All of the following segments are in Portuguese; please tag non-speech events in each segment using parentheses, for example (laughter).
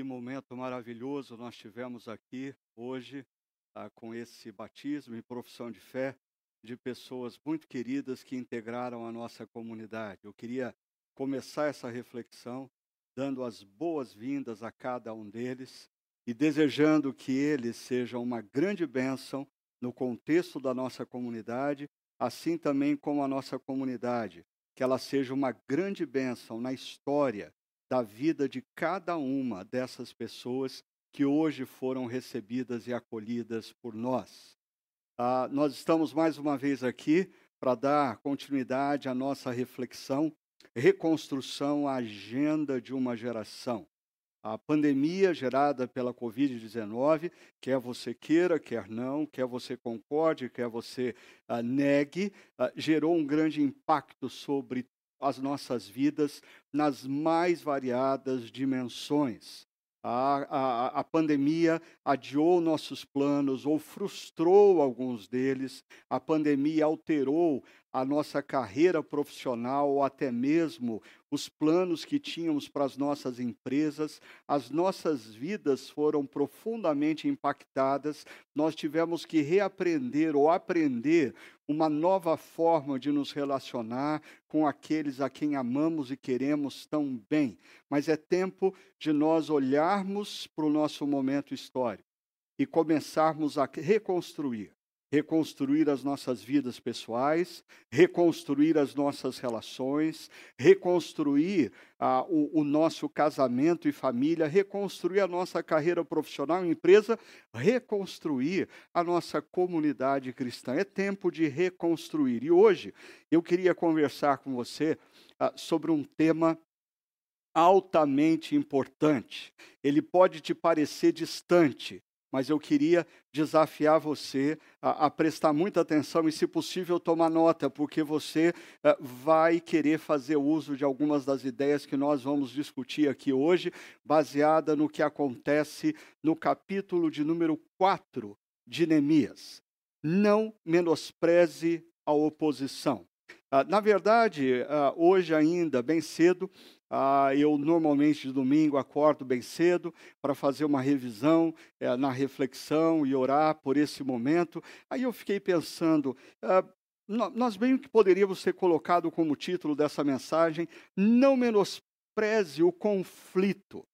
Que momento maravilhoso nós tivemos aqui hoje ah, com esse batismo e profissão de fé de pessoas muito queridas que integraram a nossa comunidade. Eu queria começar essa reflexão dando as boas-vindas a cada um deles e desejando que eles sejam uma grande bênção no contexto da nossa comunidade, assim também como a nossa comunidade, que ela seja uma grande bênção na história da vida de cada uma dessas pessoas que hoje foram recebidas e acolhidas por nós. Ah, nós estamos mais uma vez aqui para dar continuidade à nossa reflexão, reconstrução, a agenda de uma geração. A pandemia gerada pela Covid-19, quer você queira, quer não, quer você concorde, quer você ah, negue, ah, gerou um grande impacto sobre as nossas vidas nas mais variadas dimensões. A, a, a, pandemia adiou nossos planos ou frustrou alguns deles. A pandemia alterou a nossa carreira profissional ou até mesmo os planos que tínhamos para as nossas empresas, as nossas vidas foram profundamente impactadas. Nós tivemos que reaprender ou aprender uma nova forma de nos relacionar com aqueles a quem amamos e queremos tão bem. Mas é tempo de nós olharmos para o nosso momento histórico e começarmos a reconstruir reconstruir as nossas vidas pessoais, reconstruir as nossas relações, reconstruir ah, o, o, nosso casamento e família, reconstruir a nossa carreira profissional e empresa, reconstruir a nossa comunidade cristã. É tempo de reconstruir. E hoje eu queria conversar com você ah, sobre um tema altamente importante. Ele pode te parecer distante, mas eu queria desafiar você a, a, prestar muita atenção e, se possível, tomar nota, porque você uh, vai querer fazer uso de algumas das ideias que nós vamos discutir aqui hoje, baseada no que acontece no capítulo de número 4 de Neemias. Não menospreze a oposição. Uh, na verdade, uh, hoje ainda, bem cedo, ah, eu normalmente de domingo acordo bem cedo para fazer uma revisão é, na reflexão e orar por esse momento. Aí eu fiquei pensando, ah, nós bem que poderíamos ter colocado como título dessa mensagem, não menospreze o conflito.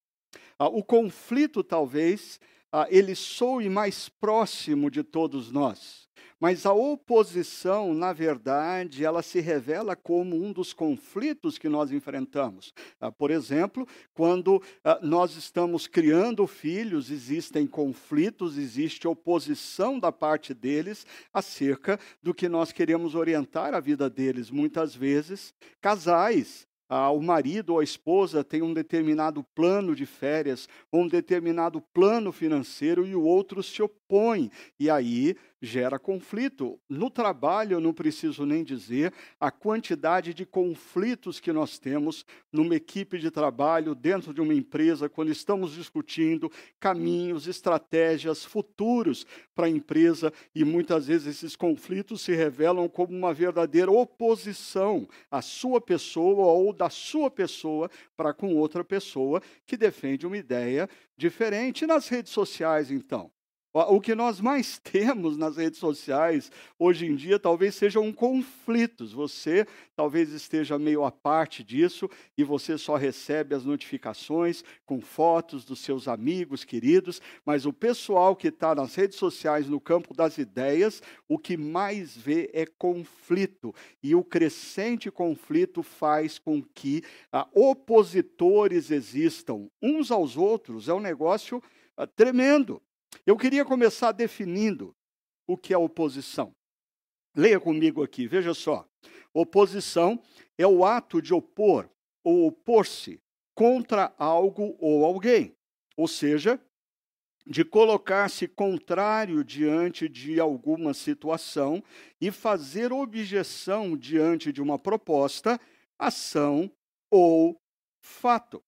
Ah, o conflito talvez ah, ele soe mais próximo de todos nós. Mas a oposição, na verdade, ela se revela como um dos conflitos que nós enfrentamos. Ah, por exemplo, quando ah, nós estamos criando filhos, existem conflitos, existe oposição da parte deles acerca do que nós queremos orientar a vida deles. Muitas vezes, casais ah, o marido ou a esposa tem um determinado plano de férias, um determinado plano financeiro e o outro se opõe. E aí gera conflito. No trabalho, eu não preciso nem dizer a quantidade de conflitos que nós temos numa equipe de trabalho, dentro de uma empresa, quando estamos discutindo caminhos, estratégias futuros para a empresa, e muitas vezes esses conflitos se revelam como uma verdadeira oposição à sua pessoa ou da sua pessoa para com outra pessoa que defende uma ideia diferente. nas redes sociais, então? O que nós mais (laughs) temos nas redes sociais hoje em dia talvez sejam conflitos. Você talvez esteja meio à parte disso e você só recebe as notificações com fotos dos seus amigos queridos, mas o pessoal que está nas redes sociais no campo das ideias, o que mais vê é conflito. E o crescente conflito faz com que ah, opositores existam uns aos outros. É um negócio ah, tremendo. Eu queria começar definindo o que é oposição. Leia comigo aqui, veja só. Oposição é o ato de opor ou opor-se contra algo ou alguém, ou seja, de colocar-se contrário diante de alguma situação e fazer objeção diante de uma proposta, ação ou fato.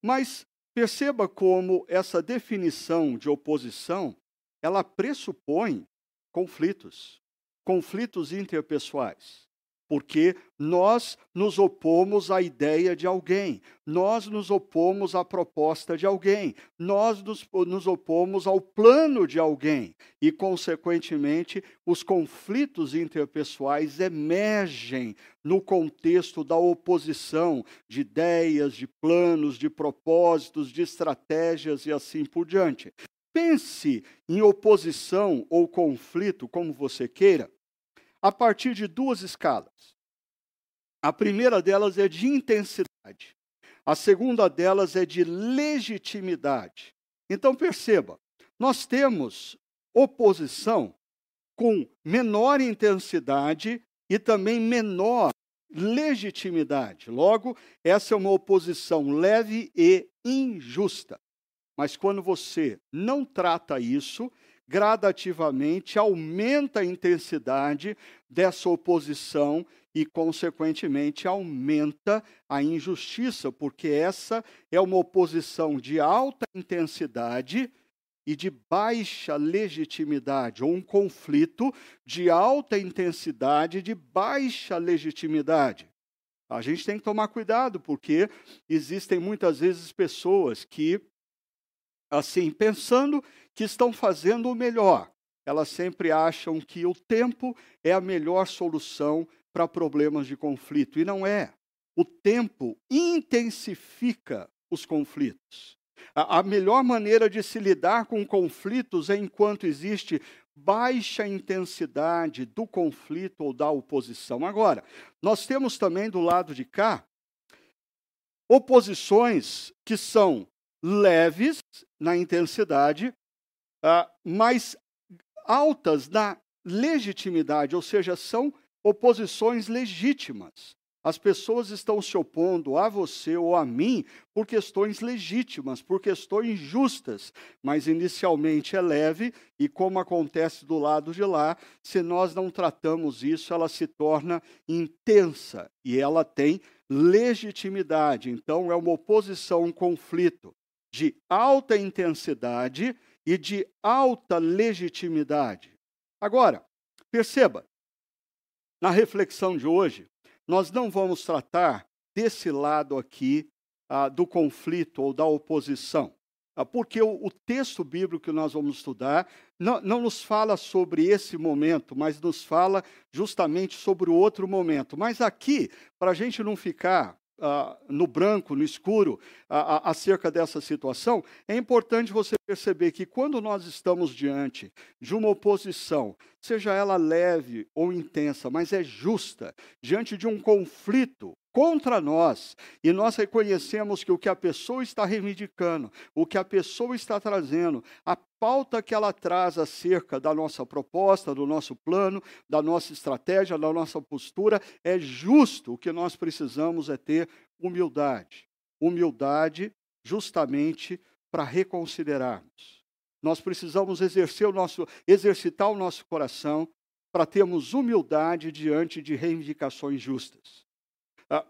Mas Perceba como essa definição de oposição, ela pressupõe conflitos, conflitos interpessoais. Porque nós nos opomos à ideia de alguém, nós nos opomos à proposta de alguém, nós nos, nos, opomos ao plano de alguém e, consequentemente, os conflitos interpessoais emergem no contexto da oposição de ideias, de planos, de propósitos, de estratégias e assim por diante. Pense em oposição ou conflito, como você queira, a partir de duas escalas. A primeira delas é de intensidade, a segunda delas é de legitimidade. Então perceba, nós temos oposição com menor intensidade e também menor legitimidade. Logo, essa é uma oposição leve e injusta. Mas quando você não trata isso, gradativamente aumenta a intensidade dessa oposição e, consequentemente, aumenta a injustiça, porque essa é uma oposição de alta intensidade e de baixa legitimidade, ou um conflito de alta intensidade e de baixa legitimidade. A gente tem que tomar cuidado, porque existem muitas vezes pessoas que, assim, pensando que estão fazendo o melhor. Elas sempre acham que o tempo é a melhor solução para problemas de conflito. E não é. O tempo intensifica os conflitos. A, melhor maneira de se lidar com conflitos é enquanto existe baixa intensidade do conflito ou da oposição. Agora, nós temos também do lado de cá oposições que são leves na intensidade uh, mais altas na legitimidade, ou seja, são oposições legítimas. As pessoas estão se opondo a você ou a mim por questões legítimas, por questões justas, mas inicialmente é leve e, como acontece do lado de lá, se nós não tratamos isso, ela se torna intensa e ela tem legitimidade. Então, é uma oposição, um conflito de alta intensidade e de alta legitimidade. Agora, perceba, na reflexão de hoje, nós não vamos tratar desse lado aqui ah, do conflito ou da oposição, ah, porque o, o, texto bíblico que nós vamos estudar não, não nos fala sobre esse momento, mas nos fala justamente sobre o outro momento. Mas aqui, para a gente não ficar Uh, no branco, no escuro, uh, acerca dessa situação, é importante você perceber que quando nós estamos diante de uma oposição, seja ela leve ou intensa, mas é justa, diante de um conflito contra nós, e nós reconhecemos que o que a pessoa está reivindicando, o que a pessoa está trazendo, a pauta que ela traz acerca da nossa proposta, do nosso plano, da nossa estratégia, da nossa postura, é justo. O que nós precisamos é ter humildade. Humildade justamente para reconsiderarmos. Nós precisamos exercer o nosso, exercitar o nosso coração para termos humildade diante de reivindicações justas. Ah,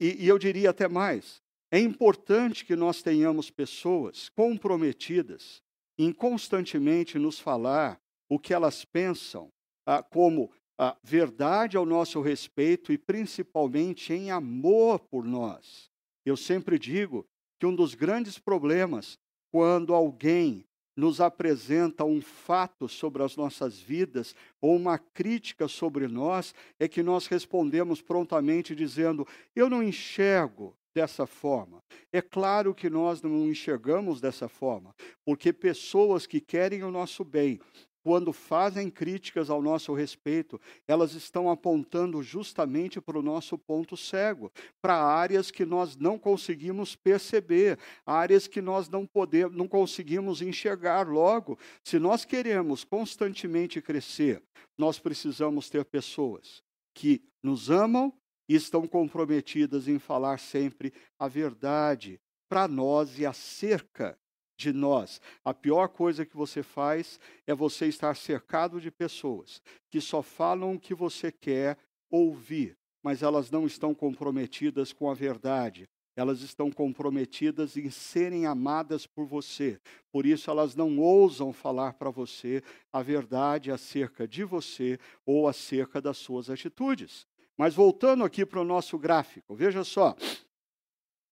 e, e eu diria até mais: é importante que nós tenhamos pessoas comprometidas em constantemente nos falar o que elas pensam, ah, como a verdade ao nosso respeito e principalmente em amor por nós. Eu sempre digo que um dos grandes problemas quando alguém nos apresenta um fato sobre as nossas vidas ou uma crítica sobre nós, é que nós respondemos prontamente dizendo: Eu não enxergo dessa forma. É claro que nós não enxergamos dessa forma, porque pessoas que querem o nosso bem, quando fazem críticas ao nosso respeito, elas estão apontando justamente para o nosso ponto cego, para áreas que nós não conseguimos perceber, áreas que nós não podemos, não conseguimos enxergar logo. Se nós queremos constantemente crescer, nós precisamos ter pessoas que nos amam e estão comprometidas em falar sempre a verdade para nós e acerca de nós. A pior coisa que você faz é você estar cercado de pessoas que só falam o que você quer ouvir, mas elas não estão comprometidas com a verdade. Elas estão comprometidas em serem amadas por você. Por isso, elas não ousam falar para você a verdade acerca de você ou acerca das suas atitudes. Mas voltando aqui para o nosso gráfico, veja só.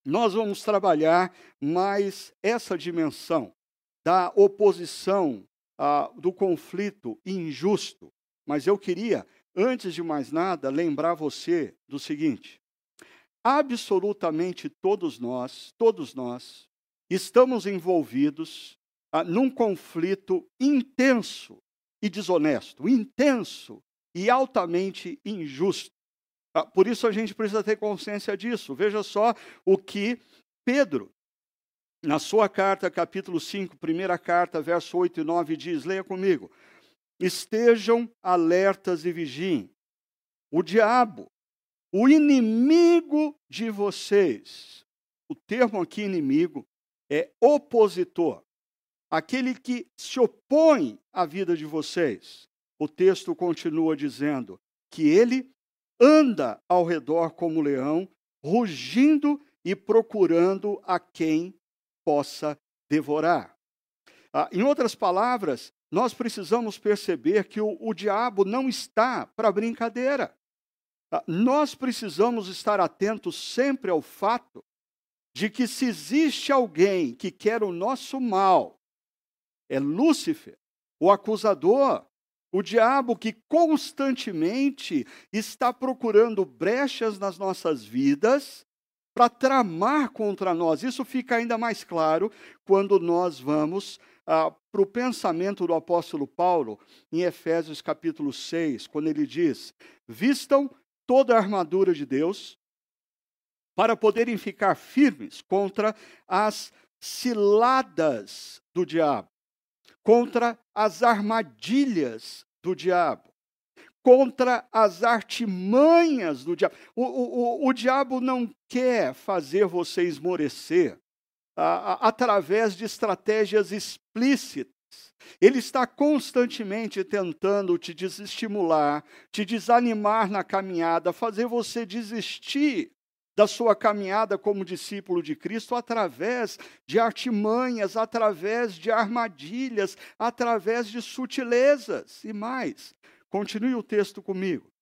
Nós vamos trabalhar mais essa dimensão da oposição, ah, do conflito injusto. Mas eu queria, antes de mais nada, lembrar você do seguinte: absolutamente todos nós, todos nós, estamos envolvidos ah, num conflito intenso e desonesto, intenso e altamente injusto. Ah, por isso a gente precisa ter consciência disso. Veja só o que Pedro, na sua carta, capítulo 5, primeira carta, verso 8 e 9, diz: leia comigo. Estejam alertas e vigiem. O diabo, o inimigo de vocês, o termo aqui inimigo é opositor, aquele que se opõe à vida de vocês. O texto continua dizendo que ele anda ao redor como leão, rugindo e procurando a quem possa devorar. Ah, em outras palavras, nós precisamos perceber que o, o diabo não está para brincadeira. Ah, nós precisamos estar atentos sempre ao fato de que se existe alguém que quer o nosso mal, é Lúcifer, o acusador, o diabo que constantemente está procurando brechas nas nossas vidas para tramar contra nós. Isso fica ainda mais claro quando nós vamos ah, para o pensamento do apóstolo Paulo em Efésios capítulo 6, quando ele diz: Vistam toda a armadura de Deus para poderem ficar firmes contra as ciladas do diabo, contra as armadilhas do diabo, contra as artimanhas do diabo. O, o, o, o diabo não quer fazer você esmorecer através de estratégias explícitas. Ele está constantemente tentando te desestimular, te desanimar na caminhada, fazer você desistir da sua caminhada como discípulo de Cristo através de artimanhas, através de armadilhas, através de sutilezas e mais. Continue o texto comigo.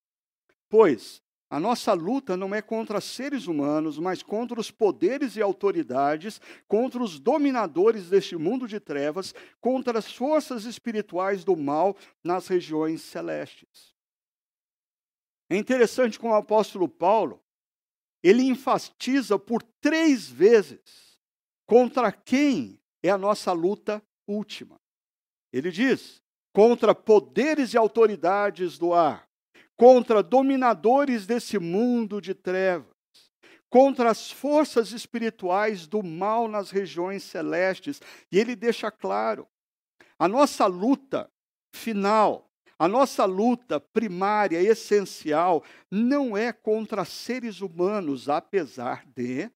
Pois a nossa luta não é contra seres humanos, mas contra os poderes e autoridades, contra os dominadores deste mundo de trevas, contra as forças espirituais do mal nas regiões celestes. É interessante como o apóstolo Paulo ele enfatiza por três vezes contra quem é a nossa luta última. Ele diz: contra poderes e autoridades do ar, contra dominadores desse mundo de trevas, contra as forças espirituais do mal nas regiões celestes. E ele deixa claro: a nossa luta final a nossa luta primária, essencial, não é contra seres humanos, apesar de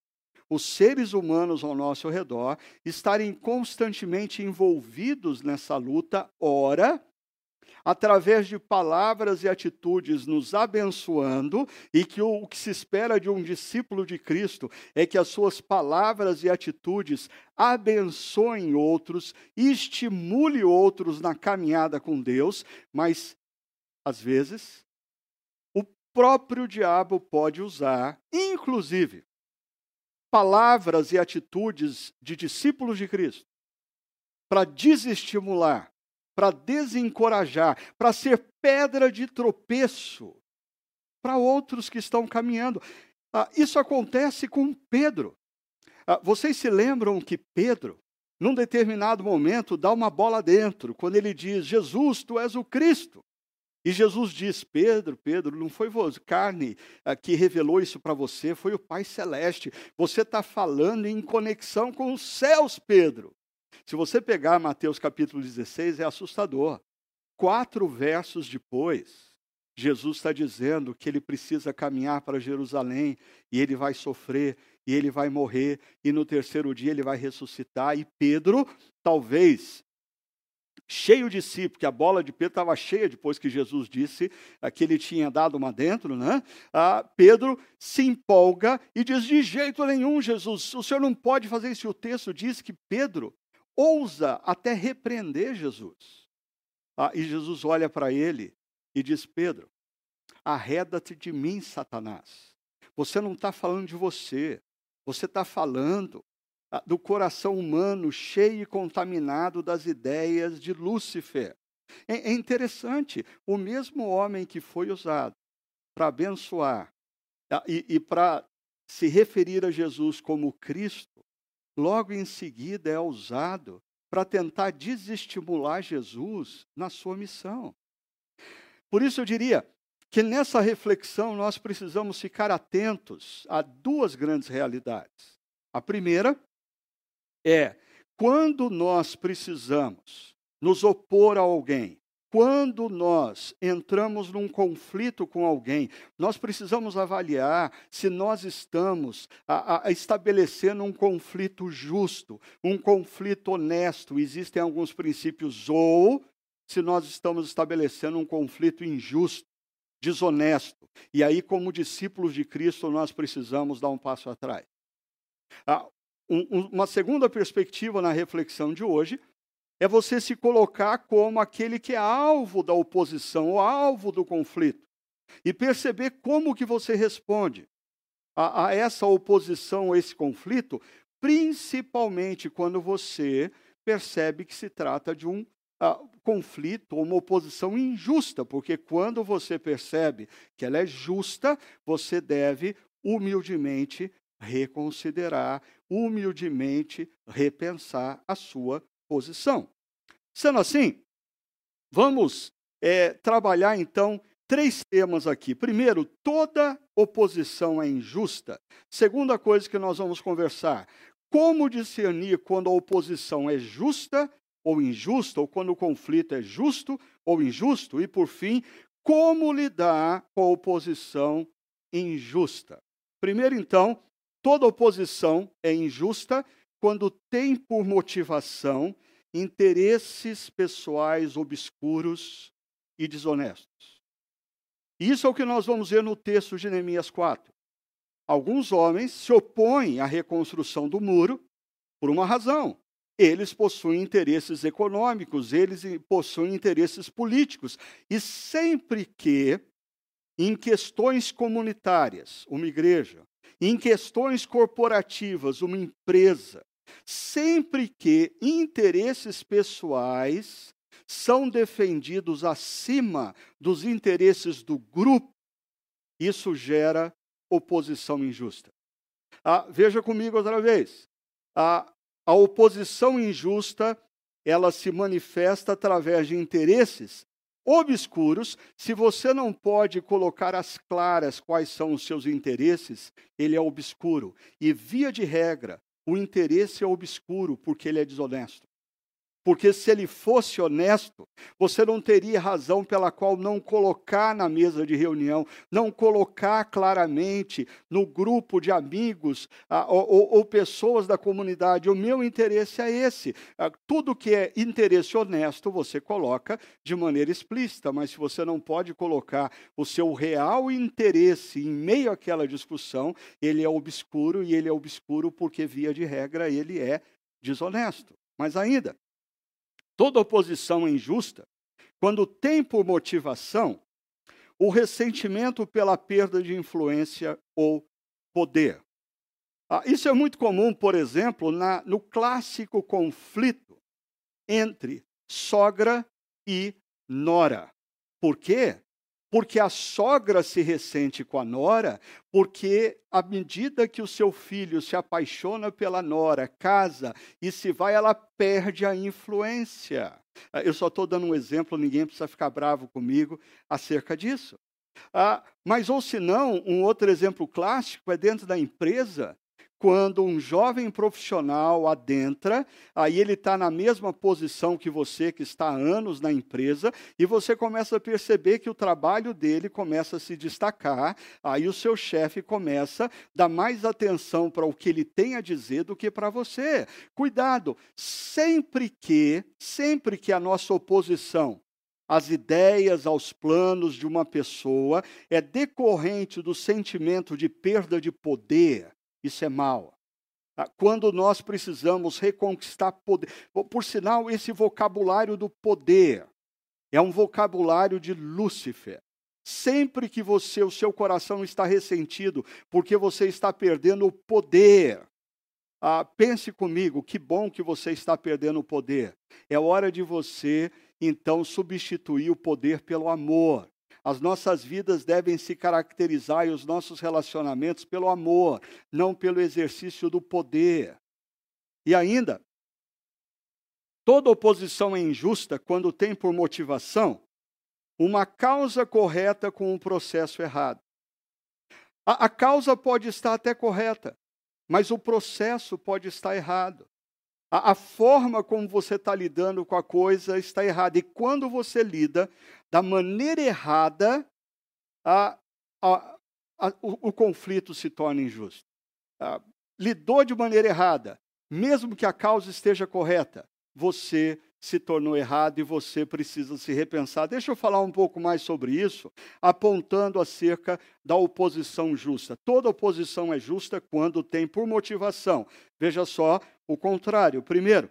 os seres humanos ao nosso redor estarem constantemente envolvidos nessa luta, ora, através de palavras e atitudes nos abençoando, e que o, o que se espera de um discípulo de Cristo é que as suas palavras e atitudes abençoem outros, estimule outros na caminhada com Deus, mas às vezes o próprio diabo pode usar, inclusive, palavras e atitudes de discípulos de Cristo para desestimular para desencorajar, para ser pedra de tropeço para outros que estão caminhando. Ah, isso acontece com Pedro. Ah, vocês se lembram que Pedro, num determinado momento, dá uma bola dentro, quando ele diz: Jesus, tu és o Cristo. E Jesus diz: Pedro, Pedro, não foi carne ah, que revelou isso para você, foi o Pai Celeste. Você está falando em conexão com os céus, Pedro. Se você pegar Mateus capítulo 16, é assustador. Quatro versos depois, Jesus está dizendo que ele precisa caminhar para Jerusalém e ele vai sofrer e ele vai morrer e no terceiro dia ele vai ressuscitar. E Pedro, talvez cheio de si, porque a bola de Pedro estava cheia depois que Jesus disse que ele tinha dado uma dentro, né? Ah, Pedro se empolga e diz: De jeito nenhum, Jesus, o senhor não pode fazer isso. E o texto diz que Pedro ousa até repreender Jesus. Ah, e Jesus olha para ele e diz: Pedro, arreda-te de mim, Satanás. Você não está falando de você, você está falando ah, do coração humano cheio e contaminado das ideias de Lúcifer. É, é interessante, o mesmo homem que foi usado para abençoar ah, e, e para se referir a Jesus como Cristo, logo em seguida é usado para tentar desestimular Jesus na sua missão. Por isso eu diria que nessa reflexão nós precisamos ficar atentos a duas grandes realidades. A primeira é quando nós precisamos nos opor a alguém, quando nós entramos num conflito com alguém, nós precisamos avaliar se nós estamos a, a estabelecendo um conflito justo, um conflito honesto. Existem alguns princípios, ou se nós estamos estabelecendo um conflito injusto, desonesto. E aí, como discípulos de Cristo, nós precisamos dar um passo atrás. Ah, um, uma segunda perspectiva na reflexão de hoje é você se colocar como aquele que é alvo da oposição, ou alvo do conflito, e perceber como que você responde a, a essa oposição, a esse conflito, principalmente quando você percebe que se trata de um uh, conflito, uma oposição injusta, porque quando você percebe que ela é justa, você deve humildemente reconsiderar, humildemente repensar a sua posição. Sendo assim, vamos é, trabalhar então três temas aqui. Primeiro, toda oposição é injusta. Segunda coisa que nós vamos conversar, como discernir quando a oposição é justa ou injusta, ou quando o conflito é justo ou injusto. E, por fim, como lidar com a oposição injusta. Primeiro, então, toda oposição é injusta quando tem por motivação interesses pessoais obscuros e desonestos. Isso é o que nós vamos ver no texto de Neemias 4. Alguns homens se opõem à reconstrução do muro por uma razão. Eles possuem interesses econômicos, eles possuem interesses políticos. E sempre que, em questões comunitárias, uma igreja, em questões corporativas, uma empresa, sempre que interesses pessoais são defendidos acima dos interesses do grupo, isso gera oposição injusta. Ah, veja comigo outra vez. A, a oposição injusta ela se manifesta através de interesses obscuros. Se você não pode colocar às claras quais são os seus interesses, ele é obscuro. E, via de regra, o interesse é obscuro porque ele é desonesto. Porque se ele fosse honesto, você não teria razão pela qual não colocar na mesa de reunião, não colocar claramente no grupo de amigos ah, ou, ou, pessoas da comunidade. O meu interesse é esse. Ah, tudo que é interesse honesto você coloca de maneira explícita, mas se você não pode colocar o seu real interesse em meio àquela discussão, ele é obscuro e ele é obscuro porque, via de regra, ele é desonesto. Mas ainda, Toda oposição é injusta quando tem por motivação o ressentimento pela perda de influência ou poder. Ah, isso é muito comum, por exemplo, na, no clássico conflito entre sogra e nora. Por quê? Porque a sogra se ressente com a nora, porque à medida que o seu filho se apaixona pela nora, casa e se vai, ela perde a influência. Eu só estou dando um exemplo, ninguém precisa ficar bravo comigo acerca disso. Ah, mas ou se não, um outro exemplo clássico é dentro da empresa, quando um jovem profissional adentra, aí ele está na mesma posição que você, que está há anos na empresa, e você começa a perceber que o trabalho dele começa a se destacar, aí o seu chefe começa a dar mais atenção para o que ele tem a dizer do que para você. Cuidado, sempre que, sempre que a nossa oposição às ideias, aos planos de uma pessoa é decorrente do sentimento de perda de poder, isso é mal. Ah, quando nós precisamos reconquistar poder. Por sinal, esse vocabulário do poder é um vocabulário de Lúcifer. sempre que você, o seu coração está ressentido, porque você está perdendo o poder. Ah, pense comigo, que bom que você está perdendo o poder. É hora de você, então, substituir o poder pelo amor. As nossas vidas devem se caracterizar e os nossos relacionamentos pelo amor, não pelo exercício do poder. E ainda, toda oposição é injusta quando tem por motivação uma causa correta com um processo errado. A, a causa pode estar até correta, mas o processo pode estar errado. A, a forma como você está lidando com a coisa está errada. E quando você lida da maneira errada, a, a, o, o, conflito se torna injusto. lidou de maneira errada, mesmo que a causa esteja correta, você se tornou errado e você precisa se repensar. Deixa eu falar um pouco mais sobre isso, apontando acerca da oposição justa. Toda oposição é justa quando tem por motivação. Veja só o contrário. Primeiro,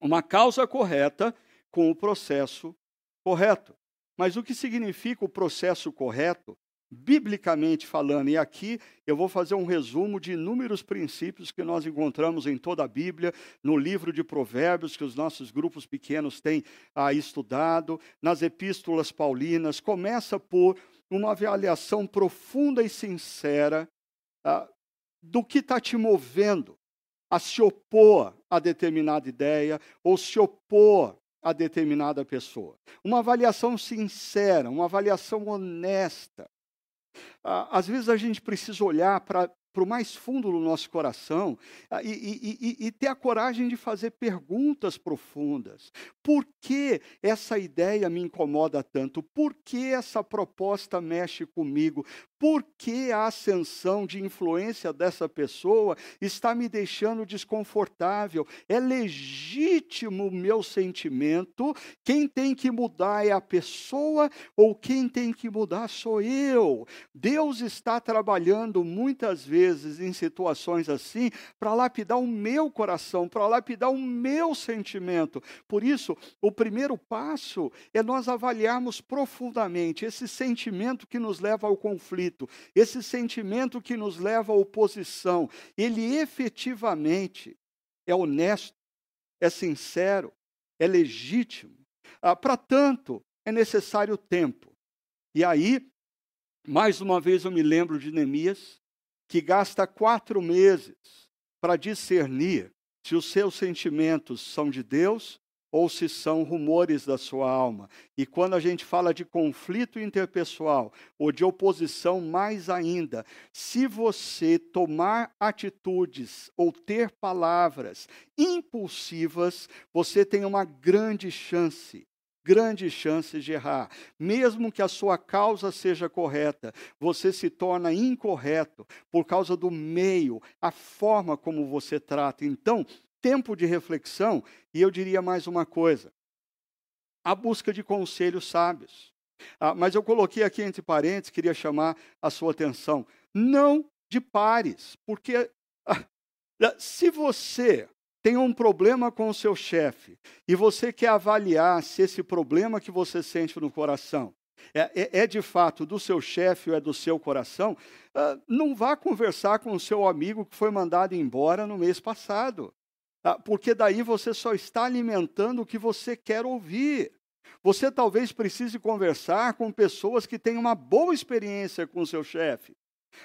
uma causa correta com o processo correto. Mas o que significa o processo correto? biblicamente falando. E aqui eu vou fazer um resumo de inúmeros princípios que nós encontramos em toda a Bíblia, no livro de Provérbios, que os nossos grupos pequenos têm ah, estudado, nas epístolas paulinas. Começa por uma avaliação profunda e sincera ah, do que está te movendo a se opor a determinada ideia ou se opor a determinada pessoa. Uma avaliação sincera, uma avaliação honesta. Às vezes a gente precisa olhar para para o mais fundo do nosso coração ah, e, e, e, e, ter a coragem de fazer perguntas profundas. Por que essa ideia me incomoda tanto? Por que essa proposta mexe comigo? Por que a ascensão de influência dessa pessoa está me deixando desconfortável? É legítimo o meu sentimento. Quem tem que mudar é a pessoa ou quem tem que mudar sou eu? Deus está trabalhando muitas vezes em situações assim para lapidar o meu coração, para lapidar o meu sentimento. Por isso, o primeiro passo é nós avaliarmos profundamente esse sentimento que nos leva ao conflito conflito, esse sentimento que nos leva à oposição, ele efetivamente é honesto, é sincero, é legítimo. Ah, Para tanto, é necessário tempo. E aí, mais uma vez eu me lembro de Neemias, que gasta quatro meses para discernir se os seus sentimentos são de Deus ou se são rumores da sua alma. E quando a gente fala de conflito interpessoal ou de oposição, mais ainda, se você tomar atitudes ou ter palavras impulsivas, você tem uma grande chance grandes chances de errar. Mesmo que a sua causa seja correta, você se torna incorreto por causa do meio, a forma como você trata. Então, tempo de reflexão, e eu diria mais uma coisa: a busca de conselhos sábios. Ah, mas eu coloquei aqui entre parênteses, queria chamar a sua atenção. Não de pares, porque ah, se você tem um problema com o seu chefe e você quer avaliar se esse problema que você sente no coração é, é, é de fato do seu chefe ou é do seu coração, ah, não vá conversar com o seu amigo que foi mandado embora no mês passado. Ah, porque daí você só está alimentando o que você quer ouvir. Você talvez precise conversar com pessoas que têm uma boa experiência com o seu chefe.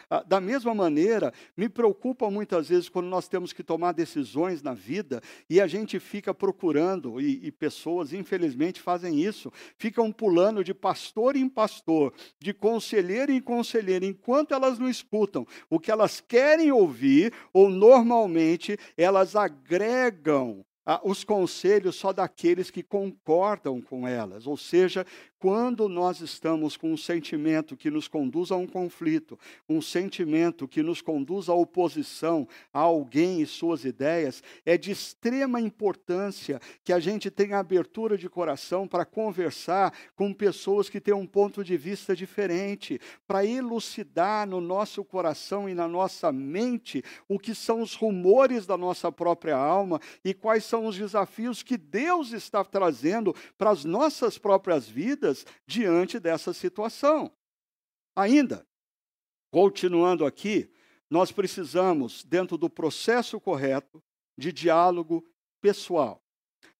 Ah, da mesma maneira, me preocupa muitas vezes quando nós temos que tomar decisões na vida e a gente fica procurando, e, e, pessoas, infelizmente, fazem isso, ficam pulando de pastor em pastor, de conselheiro em conselheiro, enquanto elas não escutam o que elas querem ouvir, ou normalmente elas agregam ah, os conselhos só daqueles que concordam com elas, ou seja, quando nós estamos com um sentimento que nos conduz a um conflito, um sentimento que nos conduz à oposição a alguém e suas ideias, é de extrema importância que a gente tenha abertura de coração para conversar com pessoas que têm um ponto de vista diferente, para elucidar no nosso coração e na nossa mente o que são os rumores da nossa própria alma e quais são os desafios que Deus está trazendo para as nossas próprias vidas diante dessa situação. Ainda, continuando aqui, nós precisamos, dentro do processo correto de diálogo pessoal,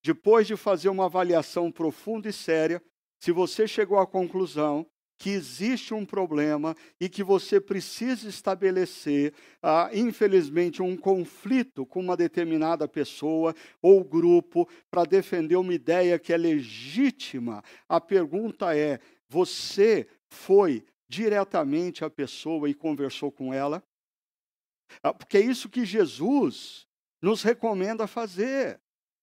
depois de fazer uma avaliação profunda e séria, se você chegou à conclusão que existe um problema e que você precisa estabelecer, ah, infelizmente, um conflito com uma determinada pessoa ou grupo para defender uma ideia que é legítima. A pergunta é: você foi diretamente à pessoa e conversou com ela? Ah, porque é isso que Jesus nos recomenda fazer.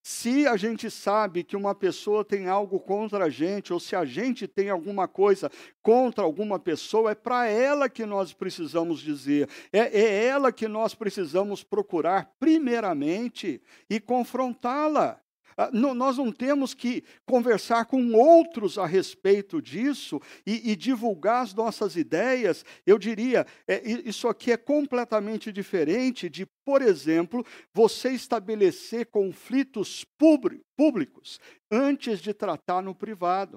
Se a gente sabe que uma pessoa tem algo contra a gente, ou se a gente tem alguma coisa contra alguma pessoa, é para ela que nós precisamos dizer, é, é ela que nós precisamos procurar primeiramente e confrontá-la. Ah, nós não temos que conversar com outros a respeito disso e, e divulgar as nossas ideias. Eu diria, é, isso aqui é completamente diferente de, por exemplo, você estabelecer conflitos públicos antes de tratar no privado.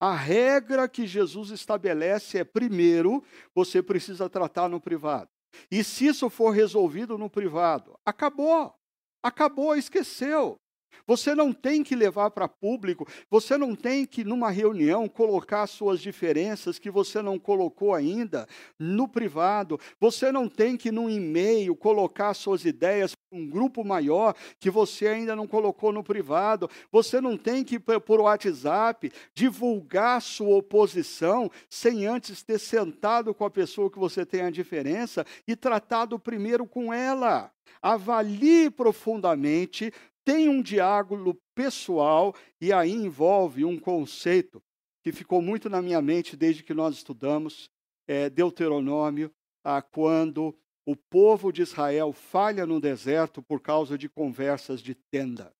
A regra que Jesus estabelece é: primeiro, você precisa tratar no privado. E se isso for resolvido no privado, acabou. Acabou, esqueceu. Você não tem que levar para público, você não tem que, numa reunião, colocar suas diferenças que você não colocou ainda no privado, você não tem que, num e-mail, colocar suas ideias um grupo maior que você ainda não colocou no privado, você não tem que, por WhatsApp, divulgar sua oposição sem antes ter sentado com a pessoa que você tem a diferença e tratado primeiro com ela. Avalie profundamente tem um diálogo pessoal e aí envolve um conceito que ficou muito na minha mente desde que nós estudamos é, Deuteronômio, a quando o povo de Israel falha no deserto por causa de conversas de tenda.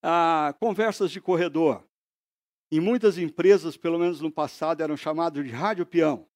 Ah, conversas de corredor. Em muitas empresas, pelo menos no passado, eram chamadas de rádio peão.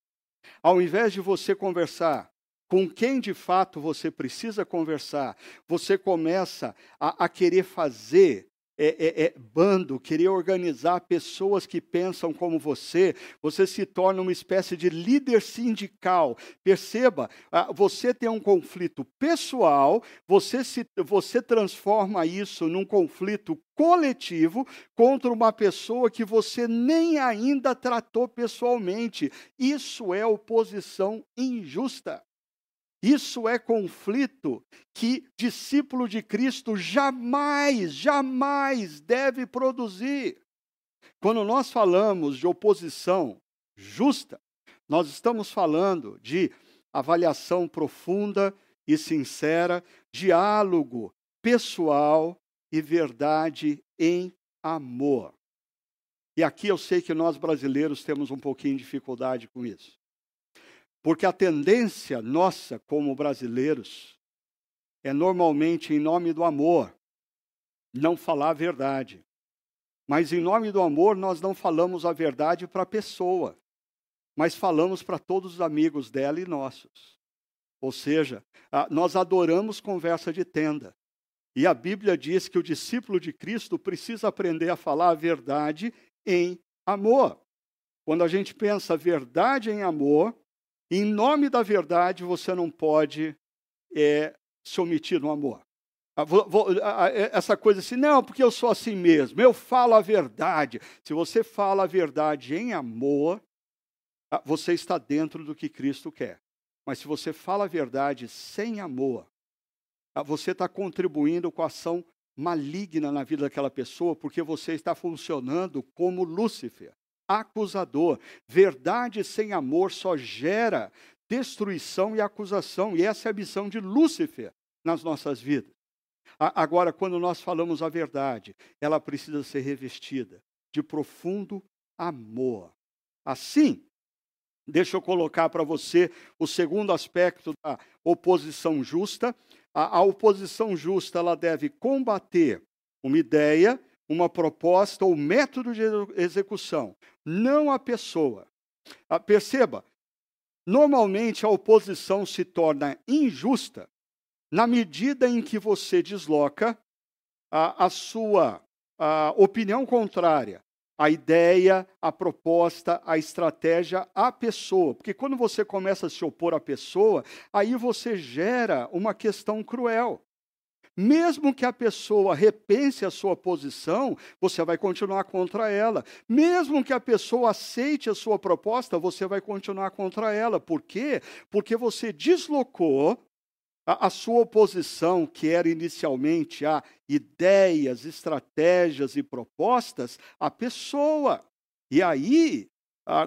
Ao invés de você conversar com quem de fato você precisa conversar, você começa a, a querer fazer é, é, é, bando, querer organizar pessoas que pensam como você, você se torna uma espécie de líder sindical. Perceba, você tem um conflito pessoal, você, se, você transforma isso num conflito coletivo contra uma pessoa que você nem ainda tratou pessoalmente. Isso é oposição injusta. Isso é conflito que discípulo de Cristo jamais, jamais deve produzir. Quando nós falamos de oposição justa, nós estamos falando de avaliação profunda e sincera, diálogo pessoal e verdade em amor. E aqui eu sei que nós brasileiros temos um pouquinho de dificuldade com isso. Porque a tendência nossa, como brasileiros, é normalmente, em nome do amor, não falar a verdade. Mas, em nome do amor, nós não falamos a verdade para a pessoa, mas falamos para todos os amigos dela e nossos. Ou seja, nós adoramos conversa de tenda. E a Bíblia diz que o discípulo de Cristo precisa aprender a falar a verdade em amor. Quando a gente pensa verdade em amor, em nome da verdade, você não pode é, se omitir no amor. Ah, é, essa coisa assim, não, porque eu sou assim mesmo, eu falo a verdade. Se você fala a verdade em amor, ah, você está dentro do que Cristo quer. Mas se você fala a verdade sem amor, ah, você está contribuindo com a ação maligna na vida daquela pessoa, porque você está funcionando como Lúcifer acusador. Verdade sem amor só gera destruição e acusação, e essa é a missão de Lúcifer nas nossas vidas. Agora, quando nós falamos a verdade, ela precisa ser revestida de profundo amor. Assim, deixa eu colocar para você o segundo aspecto da oposição justa. A, a oposição justa ela deve combater uma ideia uma proposta ou método de execução, não a pessoa. Ah, perceba, normalmente a oposição se torna injusta na medida em que você desloca a, a sua a opinião contrária a ideia, a proposta, a estratégia, a pessoa. Porque quando você começa a se opor à pessoa, aí você gera uma questão cruel. Mesmo que a pessoa repense a sua posição, você vai continuar contra ela. Mesmo que a pessoa aceite a sua proposta, você vai continuar contra ela. Por quê? Porque você deslocou a, a sua oposição, que era inicialmente a ideias, estratégias e propostas, à pessoa. E aí,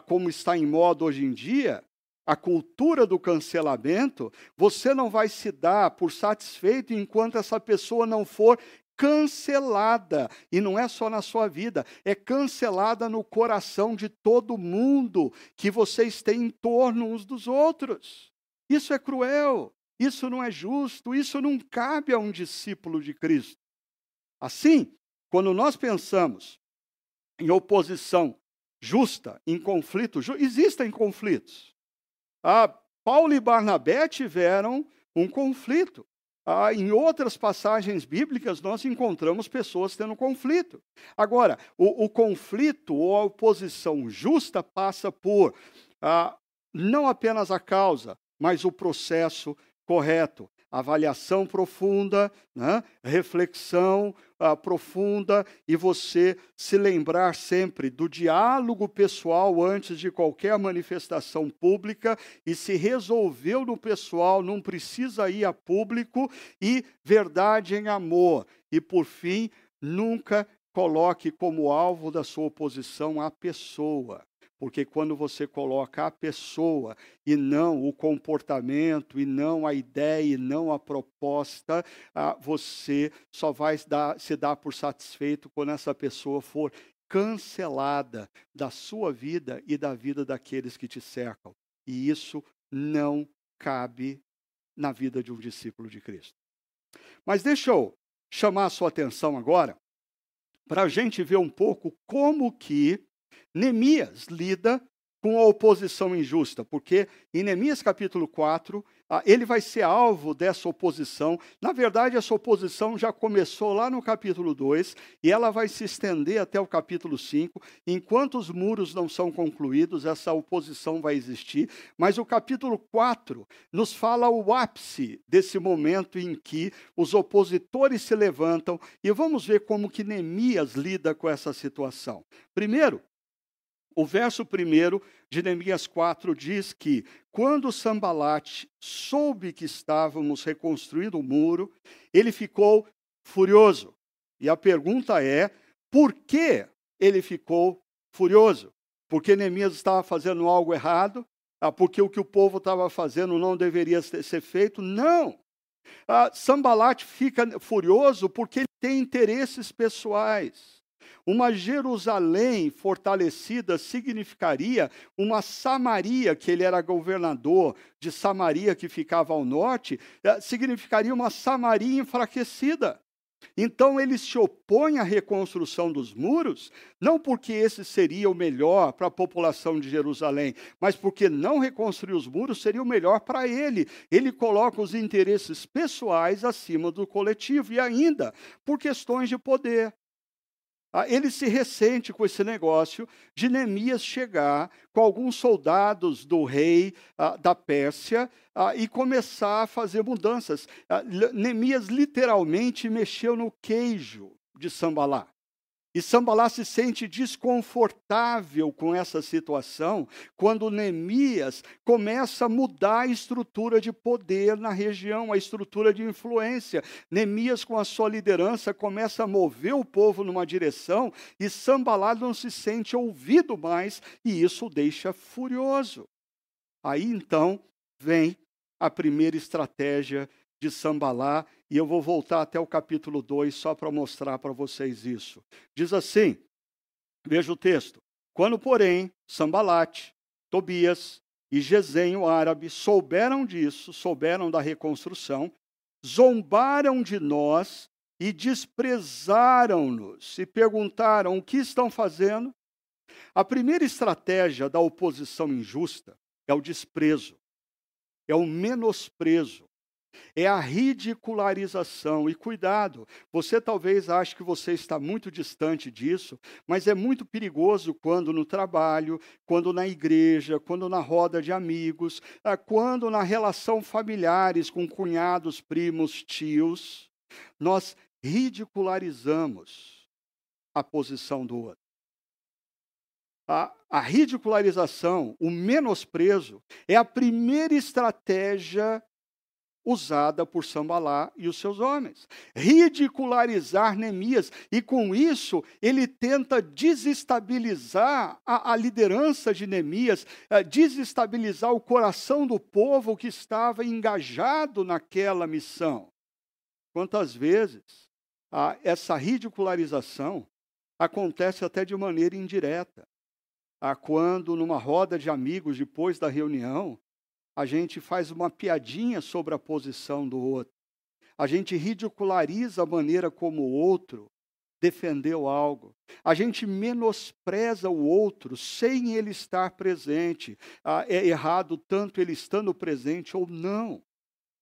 como está em moda hoje em dia, a cultura do cancelamento, você não vai se dar por satisfeito enquanto essa pessoa não for cancelada. E não é só na sua vida, é cancelada no coração de todo mundo que vocês têm em torno uns dos outros. Isso é cruel, isso não é justo, isso não cabe a um discípulo de Cristo. Assim, quando nós pensamos em oposição justa, em conflito, ju existem conflitos. Ah, Paulo e Barnabé tiveram um conflito. Ah, em outras passagens bíblicas, nós encontramos pessoas tendo conflito. Agora, o, o conflito ou a oposição justa passa por ah, não apenas a causa, mas o processo correto avaliação profunda, né? reflexão uh, profunda e você se lembrar sempre do diálogo pessoal antes de qualquer manifestação pública e se resolveu no pessoal, não precisa ir a público e verdade em amor. E por fim, nunca coloque como alvo da sua oposição a pessoa. Porque quando você coloca a pessoa e não o comportamento, e não a ideia, e não a proposta, ah, você só vai se dar por satisfeito quando essa pessoa for cancelada da sua vida e da vida daqueles que te cercam. E isso não cabe na vida de um discípulo de Cristo. Mas deixa eu chamar a sua atenção agora para a gente ver um pouco como que Neemias lida com a oposição injusta, porque em Neemias capítulo 4, ah, ele vai ser alvo dessa oposição. Na verdade, essa oposição já começou lá no capítulo 2 e ela vai se estender até o capítulo 5. Enquanto os muros não são concluídos, essa oposição vai existir. Mas o capítulo 4 nos fala o ápice desse momento em que os opositores se levantam e vamos ver como que Neemias lida com essa situação. Primeiro, o verso primeiro de Neemias 4 diz que quando Sambalate soube que estávamos reconstruindo o muro, ele ficou furioso. E a pergunta é: por que ele ficou furioso? Porque Neemias estava fazendo algo errado? Ah, porque o que o povo estava fazendo não deveria ser feito? Não. Ah, Sambalate fica furioso porque ele tem interesses pessoais. Uma Jerusalém fortalecida significaria uma Samaria, que ele era governador de Samaria, que ficava ao norte, eh, significaria uma Samaria enfraquecida. Então ele se opõe à reconstrução dos muros, não porque esse seria o melhor para a população de Jerusalém, mas porque não reconstruir os muros seria o melhor para ele. Ele coloca os interesses pessoais acima do coletivo e ainda por questões de poder. Ah, ele se ressente com esse negócio de Neemias chegar com alguns soldados do rei ah, da Pérsia ah, e começar a fazer mudanças. Neemias literalmente mexeu no queijo de Sambalá. E Sambalá se sente desconfortável com essa situação quando Neemias começa a mudar a estrutura de poder na região, a estrutura de influência. Neemias, com a sua liderança, começa a mover o povo numa direção e Sambalá não se sente ouvido mais e isso o deixa furioso. Aí então vem a primeira estratégia de Sambalá e eu vou voltar até o capítulo 2 só para mostrar para vocês isso. Diz assim: veja o texto. Quando, porém, Sambalate, Tobias e Gesem, o árabe, souberam disso, souberam da reconstrução, zombaram de nós e desprezaram-nos e perguntaram: o que estão fazendo? A primeira estratégia da oposição injusta é o desprezo, é o menosprezo, é a ridicularização. E cuidado, você talvez ache que você está muito distante disso, mas é muito perigoso quando no trabalho, quando na igreja, quando na roda de amigos, ah, quando na relação familiares com cunhados, primos, tios, nós ridicularizamos a posição do outro. A, a, ridicularização, o menosprezo, é a primeira estratégia usada por Sambalá e os seus homens. Ridicularizar Neemias, e com isso ele tenta desestabilizar a, a liderança de Neemias, uh, desestabilizar o coração do povo que estava engajado naquela missão. Quantas vezes essa ridicularização acontece até de maneira indireta. Uh, quando, numa roda de amigos, depois da reunião, a gente faz uma piadinha sobre a posição do outro. A gente ridiculariza a maneira como o outro defendeu algo. A gente menospreza o outro sem ele estar presente. Ah, é errado tanto ele estando presente ou não.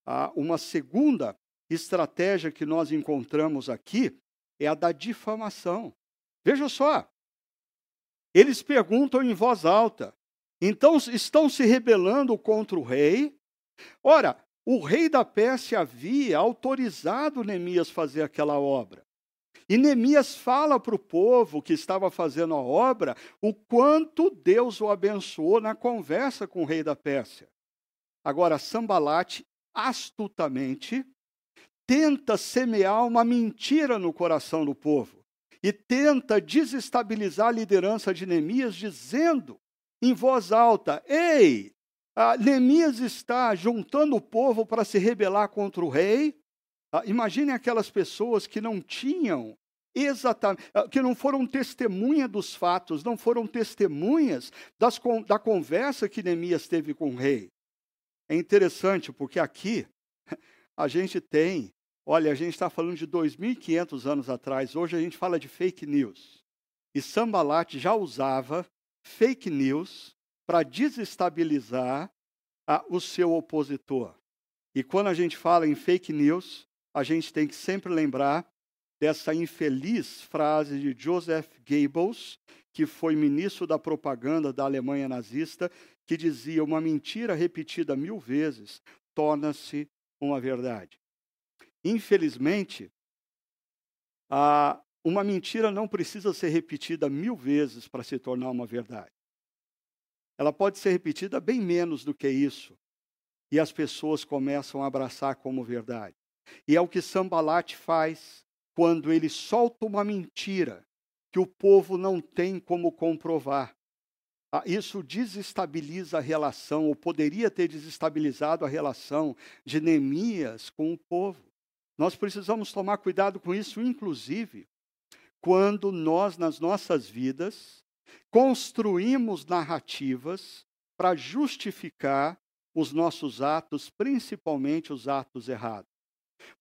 Ah, uma segunda estratégia que nós encontramos aqui é a da difamação. Veja só. Eles perguntam em voz alta: então estão se rebelando contra o rei. Ora, o rei da Pérsia havia autorizado Neemias fazer aquela obra. E Neemias fala para o povo que estava fazendo a obra o quanto Deus o abençoou na conversa com o rei da Pérsia. Agora, Sambalate, astutamente, tenta semear uma mentira no coração do povo e tenta desestabilizar a liderança de Neemias, dizendo em voz alta: Ei, Neemias está juntando o povo para se rebelar contra o rei. Ah, imagine aquelas pessoas que não tinham exatamente, ah, que não foram testemunha dos fatos, não foram testemunhas das, da conversa que Neemias teve com o rei. É interessante porque aqui a gente tem, olha, a gente está falando de 2.500 anos atrás, hoje a gente fala de fake news. E Sambalat já usava fake news para desestabilizar a, o seu opositor. E quando a gente fala em fake news, a gente tem que sempre lembrar dessa infeliz frase de Joseph Goebbels, que foi ministro da propaganda da Alemanha nazista, que dizia: uma mentira repetida mil vezes torna-se uma verdade. Infelizmente, a, uma mentira não precisa ser repetida mil vezes para se tornar uma verdade. Ela pode ser repetida bem menos do que isso. E as pessoas começam a abraçar como verdade. E é o que Sambalat faz quando ele solta uma mentira que o povo não tem como comprovar. Ah, isso desestabiliza a relação, ou poderia ter desestabilizado a relação de Neemias com o povo. Nós precisamos tomar cuidado com isso, inclusive, quando nós, nas nossas vidas, construímos narrativas para justificar os nossos atos, principalmente os atos errados.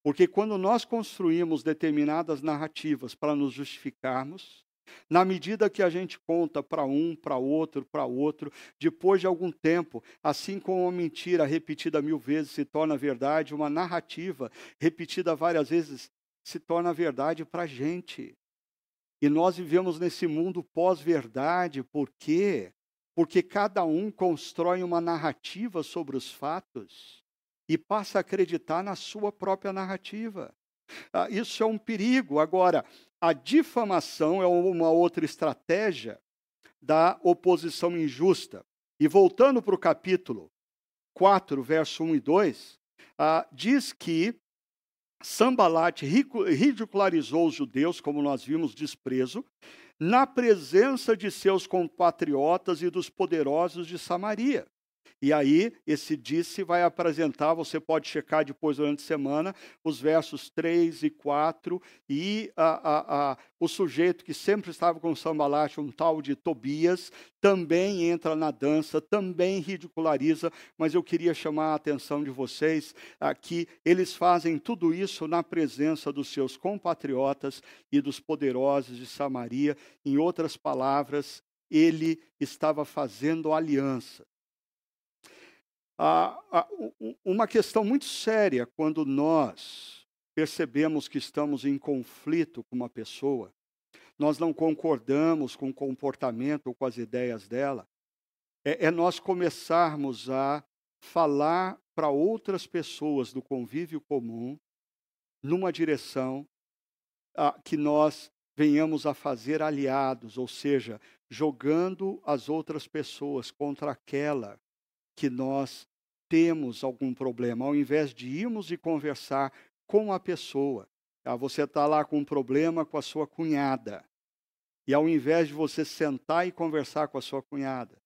Porque quando nós construímos determinadas narrativas para nos justificarmos, na medida que a gente conta para um, para outro, para outro, depois de algum tempo, assim como uma mentira repetida mil vezes se torna verdade, uma narrativa repetida várias vezes se torna verdade para a gente. E nós vivemos nesse mundo pós-verdade, por quê? Porque cada um constrói uma narrativa sobre os fatos e passa a acreditar na sua própria narrativa. Ah, isso é um perigo. Agora, a difamação é uma outra estratégia da oposição injusta. E voltando para o capítulo 4, verso 1 e 2, ah, diz que Sambalat ridicularizou os judeus, como nós vimos, desprezo, na presença de seus compatriotas e dos poderosos de Samaria. E aí, esse disse vai apresentar, você pode checar depois durante a semana, os versos 3 e 4, e a, a, a, o sujeito que sempre estava com Sambalat, um tal de Tobias, também entra na dança, também ridiculariza, mas eu queria chamar a atenção de vocês que eles fazem tudo isso na presença dos seus compatriotas e dos poderosos de Samaria. Em outras palavras, ele estava fazendo aliança Uma questão muito séria quando nós percebemos que estamos em conflito com uma pessoa, nós não concordamos com o comportamento ou com as ideias dela, é, é nós começarmos a falar para outras pessoas do convívio comum numa direção ah, que nós venhamos a fazer aliados, ou seja, jogando as outras pessoas contra aquela que nós temos algum problema, ao invés de irmos e conversar com a pessoa. Ah, você está lá com um problema com a sua cunhada. E ao invés de você sentar e conversar com a sua cunhada,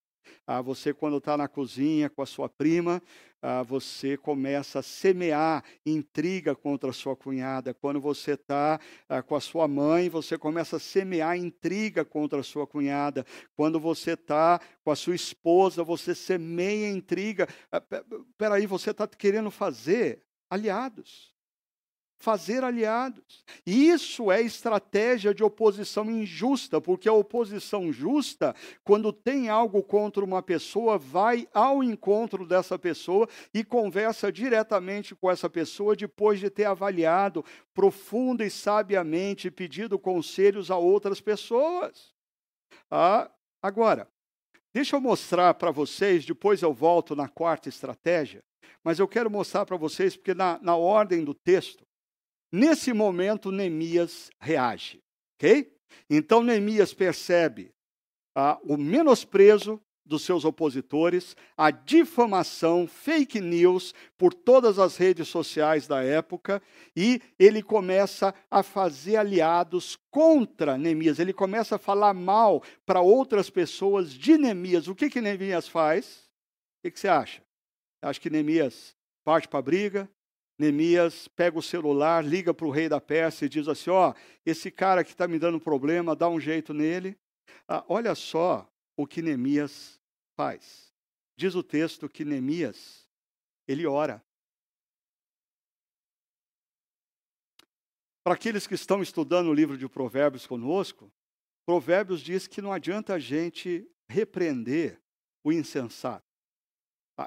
ah, você, quando está na cozinha com a sua prima, ah, você começa a semear intriga contra a sua cunhada. Quando você está ah, com a sua mãe, você começa a semear intriga contra a sua cunhada. Quando você está com a sua esposa, você semeia intriga. Ah, peraí, você está querendo fazer aliados fazer aliados. Isso é estratégia de oposição injusta, porque a oposição justa, quando tem algo contra uma pessoa, vai ao encontro dessa pessoa e conversa diretamente com essa pessoa depois de ter avaliado profunda e sabiamente, pedido conselhos a outras pessoas. Ah, agora, deixa eu mostrar para vocês, depois eu volto na quarta estratégia, mas eu quero mostrar para vocês, porque na, na ordem do texto, Nesse momento, Neemias reage, ok? Então, Neemias percebe ah, o menosprezo dos seus opositores, a difamação, fake news por todas as redes sociais da época, e ele começa a fazer aliados contra Neemias. Ele começa a falar mal para outras pessoas de Neemias. O que, que Neemias faz? O que, que você acha? Acho que Neemias parte para a briga, Neemias pega o celular, liga para o rei da Pérsia e diz assim: Ó, oh, esse cara que está me dando problema, dá um jeito nele. Ah, olha só o que Neemias faz. Diz o texto que Neemias, ele ora. Para aqueles que estão estudando o livro de Provérbios conosco, Provérbios diz que não adianta a gente repreender o insensato.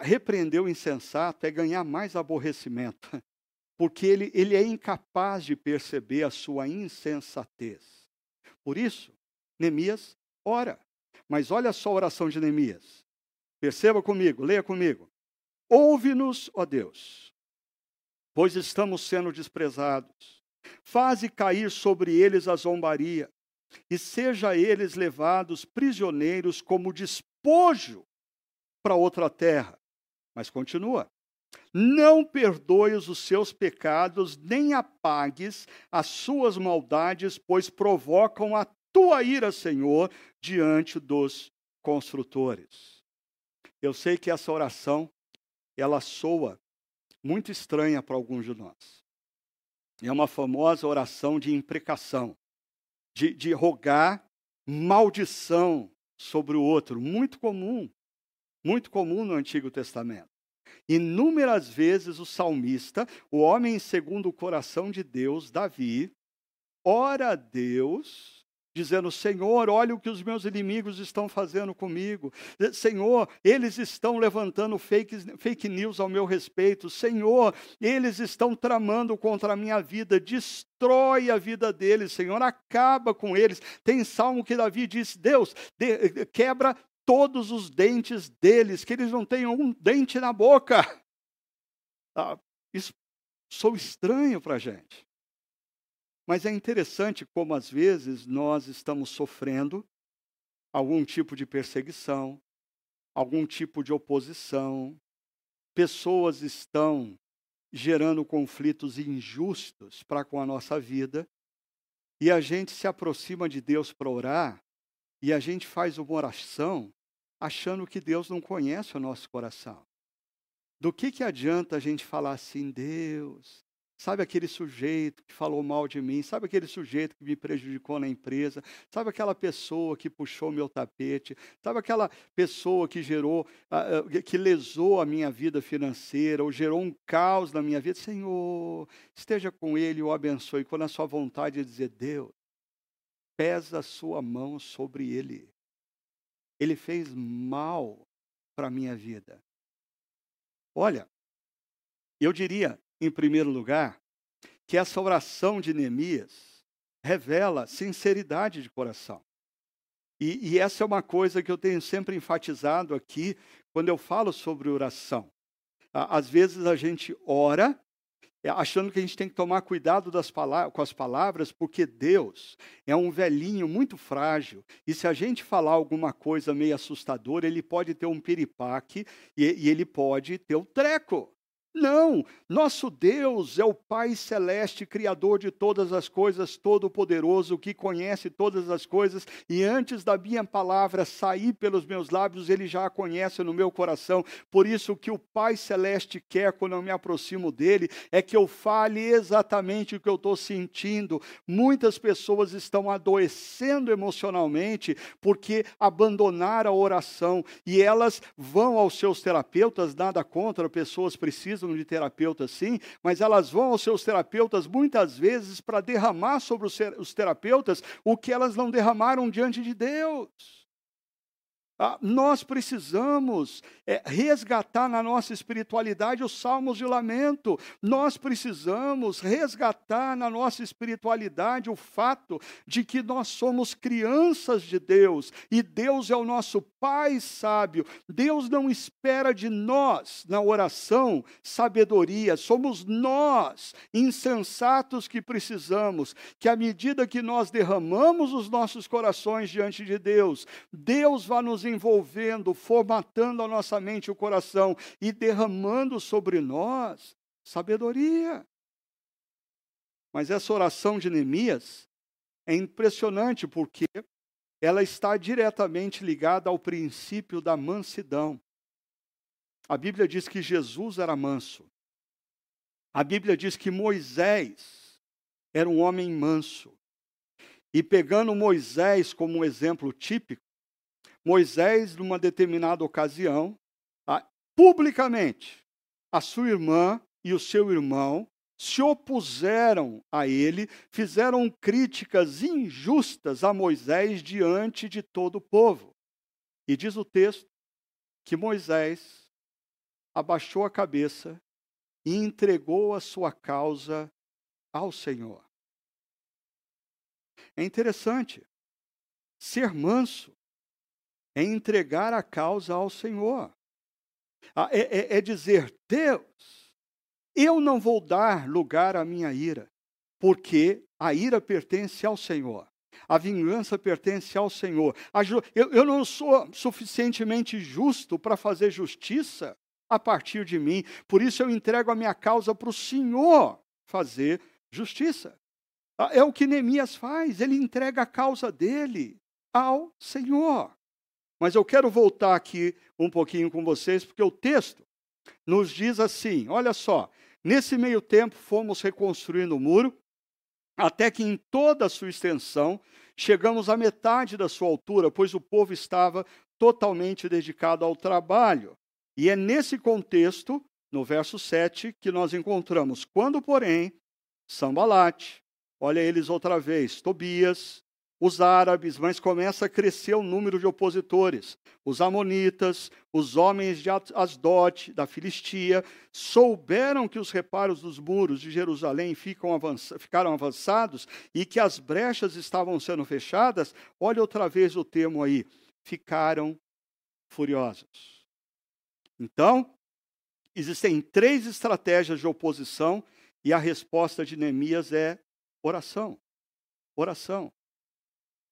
Repreender o insensato é ganhar mais aborrecimento, (laughs) porque ele, ele é incapaz de perceber a sua insensatez. Por isso, Neemias ora. Mas olha só a oração de Neemias. Perceba comigo, leia comigo. Ouve-nos, ó Deus, pois estamos sendo desprezados. Faze cair sobre eles a zombaria, e seja eles levados prisioneiros como despojo para outra terra. Mas continua. Não perdoes os seus pecados, nem apagues as suas maldades, pois provocam a tua ira, Senhor, diante dos construtores. Eu sei que essa oração, ela soa muito estranha para alguns de nós. É uma famosa oração de imprecação, de, de rogar maldição sobre o outro, muito comum muito comum no Antigo Testamento. Inúmeras vezes o salmista, o homem segundo o coração de Deus, Davi, ora a Deus, dizendo: Senhor, olha o que os meus inimigos estão fazendo comigo. Senhor, eles estão levantando fake, fake news ao meu respeito. Senhor, eles estão tramando contra a minha vida. Destrói a vida deles, Senhor, acaba com eles. Tem salmo que Davi diz: Deus, de, quebra todos os dentes deles, que eles não tenham um dente na boca. Ah, isso sou estranho para a gente. Mas é interessante como às vezes nós estamos sofrendo algum tipo de perseguição, algum tipo de oposição, pessoas estão gerando conflitos injustos para com a nossa vida, e a gente se aproxima de Deus para orar, e a gente faz uma oração achando que Deus não conhece o nosso coração. Do que, que adianta a gente falar assim, Deus, sabe aquele sujeito que falou mal de mim, sabe aquele sujeito que me prejudicou na empresa, sabe aquela pessoa que puxou meu tapete, sabe aquela pessoa que gerou, uh, que lesou a minha vida financeira, ou gerou um caos na minha vida. Senhor, esteja com ele o abençoe. Quando a sua vontade é dizer, Deus, pesa a sua mão sobre ele ele fez mal para a minha vida. Olha, eu diria, em primeiro lugar, que essa oração de Neemias revela sinceridade de coração. E, e, essa é uma coisa que eu tenho sempre enfatizado aqui quando eu falo sobre oração. Às vezes a gente ora achando que a gente tem que tomar cuidado com as palavras, porque Deus é um velhinho muito frágil, e se a gente falar alguma coisa meio assustadora, ele pode ter um piripaque e, e ele pode ter o um treco. Não, nosso Deus é o Pai Celeste, Criador de todas as coisas, Todo-Poderoso, que conhece todas as coisas, e antes da minha palavra sair pelos meus lábios, Ele já a conhece no meu coração. Por isso, o que o Pai Celeste quer quando eu me aproximo dele é que eu fale exatamente o que eu estou sentindo. Muitas pessoas estão adoecendo emocionalmente porque abandonaram a oração e elas vão aos seus terapeutas, nada contra, pessoas precisam precisam de terapeutas, sim, mas elas vão aos seus terapeutas muitas vezes para derramar sobre os terapeutas o que elas não derramaram diante de Deus. Ah, nós precisamos é, resgatar na nossa espiritualidade os salmos de lamento. Nós precisamos resgatar na nossa espiritualidade o fato de que nós somos crianças de Deus e Deus é o nosso Pai sábio. Deus não espera de nós, na oração, sabedoria. Somos nós, insensatos, que precisamos que, à medida que nós derramamos os nossos corações diante de Deus, Deus vai nos envolvendo, formatando a nossa mente e o coração e derramando sobre nós sabedoria. Mas essa oração de Neemias é impressionante porque ela está diretamente ligada ao princípio da mansidão. A Bíblia diz que Jesus era manso. A Bíblia diz que Moisés era um homem manso. E pegando Moisés como um exemplo típico, Moisés, numa determinada ocasião, publicamente, a sua irmã e o seu irmão se opuseram a ele, fizeram críticas injustas a Moisés diante de todo o povo. E diz o texto que Moisés abaixou a cabeça e entregou a sua causa ao Senhor. É interessante. Ser manso é entregar a causa ao Senhor. Ah, é, é, é dizer, Deus, eu não vou dar lugar à minha ira, porque a ira pertence ao Senhor. A vingança pertence ao Senhor. Eu, eu não sou suficientemente justo para fazer justiça a partir de mim. Por isso eu entrego a minha causa para o Senhor fazer justiça. Ah, é o que Neemias faz, ele entrega a causa dele ao Senhor. Mas eu quero voltar aqui um pouquinho com vocês, porque o texto nos diz assim: olha só, nesse meio tempo fomos reconstruindo o muro, até que em toda a sua extensão chegamos à metade da sua altura, pois o povo estava totalmente dedicado ao trabalho. E é nesse contexto, no verso 7, que nós encontramos: quando, porém, Sambalate, olha eles outra vez, Tobias, os árabes, mas começa a crescer o número de opositores. Os amonitas, os homens de Asdote, da Filistia, souberam que os reparos dos muros de Jerusalém ficaram avançados e que as brechas estavam sendo fechadas. Olha outra vez o termo aí. Ficaram furiosos. Então, existem três estratégias de oposição e a resposta de Neemias é oração. Oração.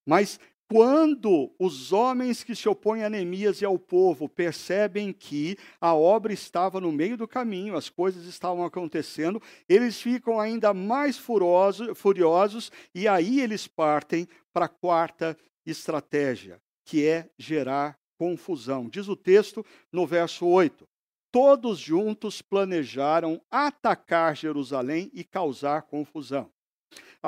Mas quando os homens que se opõem a Neemias e ao povo percebem que a obra estava no meio do caminho, as coisas estavam acontecendo, eles ficam ainda mais furiosos, furiosos e aí eles partem para a quarta estratégia, que é gerar confusão. Diz o texto no verso 8: Todos juntos planejaram atacar Jerusalém e causar confusão.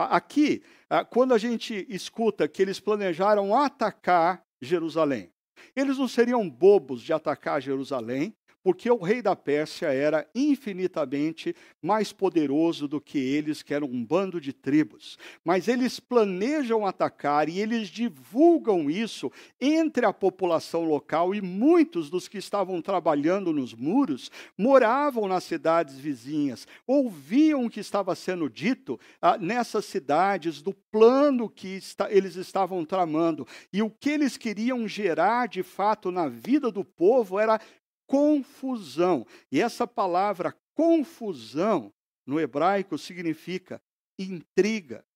Aqui, quando a gente escuta que eles planejaram atacar Jerusalém, eles não seriam bobos de atacar Jerusalém, porque o rei da Pérsia era infinitamente mais poderoso do que eles, que eram um bando de tribos. Mas eles planejam atacar e eles divulgam isso entre a população local e muitos dos que estavam trabalhando nos muros moravam nas cidades vizinhas, ouviam o que estava sendo dito ah, nessas cidades, do plano que está, eles estavam tramando. E o que eles queriam gerar de fato na vida do povo era confusão. E essa palavra confusão no hebraico significa intriga,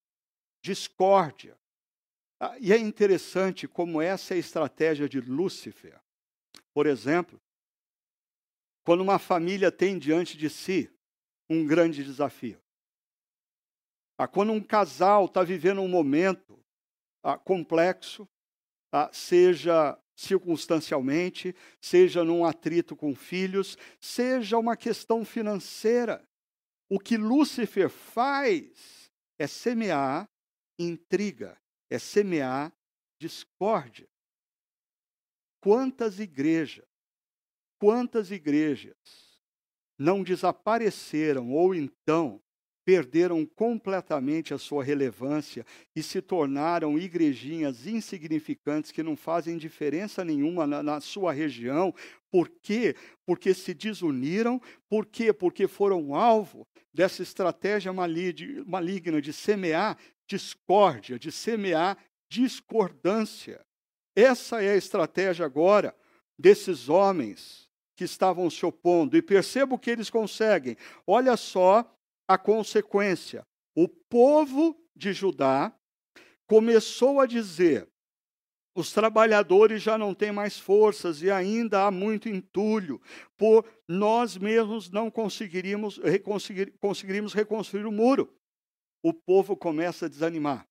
discórdia. Ah, e é interessante como essa é a estratégia de Lúcifer. Por exemplo, quando uma família tem diante de si um grande desafio. Ah, quando um casal está vivendo um momento ah, complexo, seja circunstancialmente, seja num atrito com filhos, seja uma questão financeira. O que Lúcifer faz é semear intriga, é semear discórdia. Quantas igrejas, quantas igrejas não desapareceram ou então perderam completamente a sua relevância e se tornaram igrejinhas insignificantes que não fazem diferença nenhuma na, na, sua região. Por quê? Porque se desuniram. Por quê? Porque foram alvo dessa estratégia maligna de semear discórdia, de semear discordância. Essa é a estratégia agora desses homens que estavam se opondo. E perceba o que eles conseguem. Olha só a consequência. O povo de Judá começou a dizer: os trabalhadores já não têm mais forças e ainda há muito entulho, por nós mesmos não conseguiríamos, conseguiríamos reconstruir o muro. O povo começa a desanimar.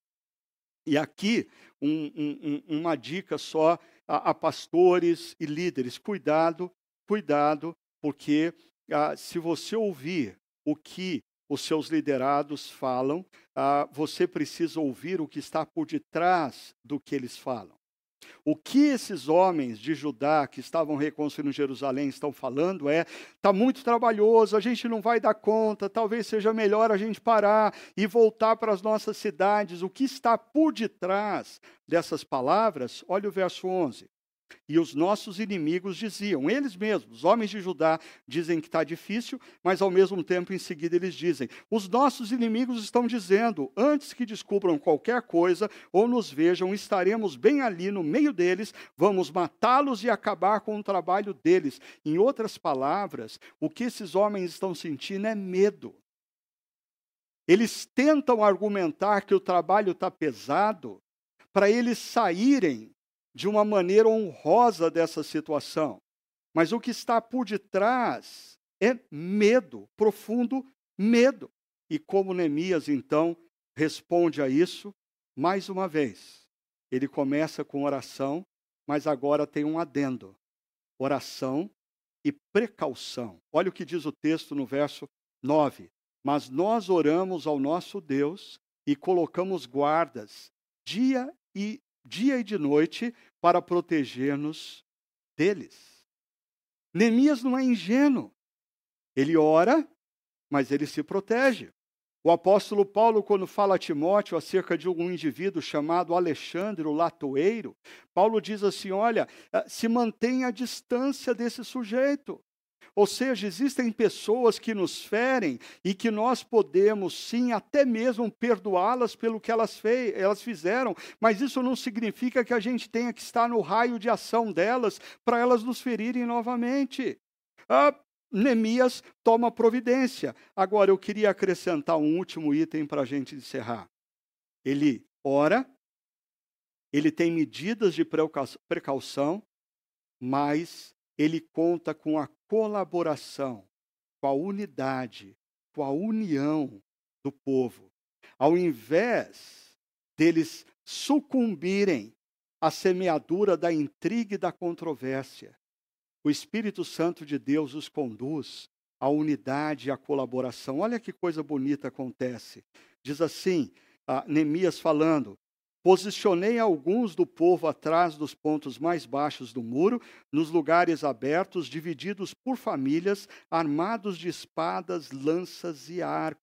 E aqui, um, um, uma dica só a, a, pastores e líderes: cuidado, cuidado, porque ah, se você ouvir o que os seus liderados falam, ah, você precisa ouvir o que está por detrás do que eles falam. O que esses homens de Judá que estavam reconstruindo Jerusalém estão falando é: está muito trabalhoso, a gente não vai dar conta, talvez seja melhor a gente parar e voltar para as nossas cidades. O que está por detrás dessas palavras? Olha o verso 11. E os nossos inimigos diziam, eles mesmos, os homens de Judá, dizem que está difícil, mas ao mesmo tempo, em seguida, eles dizem: os nossos inimigos estão dizendo, antes que descubram qualquer coisa ou nos vejam, estaremos bem ali no meio deles, vamos matá-los e acabar com o trabalho deles. Em outras palavras, o que esses homens estão sentindo é medo. Eles tentam argumentar que o trabalho está pesado para eles saírem de uma maneira honrosa dessa situação. Mas o que está por detrás é medo, profundo medo. E como Neemias então responde a isso, mais uma vez, ele começa com oração, mas agora tem um adendo: oração e precaução. Olha o que diz o texto no verso 9. Mas nós oramos ao nosso Deus e colocamos guardas dia e dia e de noite para proteger-nos deles. Neemias não é ingênuo. Ele ora, mas ele se protege. O apóstolo Paulo, quando fala a Timóteo acerca de um indivíduo chamado Alexandre, o latoeiro, Paulo diz assim: olha, eh, se mantenha a distância desse sujeito. Ou seja, existem pessoas que nos ferem e que nós podemos sim até mesmo perdoá-las pelo que elas, fei elas fizeram, mas isso não significa que a gente tenha que estar no raio de ação delas para elas nos ferirem novamente. Ah, Neemias toma providência. Agora, eu queria acrescentar um último item para a gente encerrar. Ele ora, ele tem medidas de precaução, mas ele conta com a colaboração, com a unidade, com a união do povo. Ao invés deles sucumbirem à semeadura da intriga e da controvérsia, o Espírito Santo de Deus os conduz à unidade e à colaboração. Olha que coisa bonita acontece. Diz assim, Neemias falando: Posicionei alguns do povo atrás dos pontos mais baixos do muro, nos lugares abertos, divididos por famílias, armados de espadas, lanças e arcos.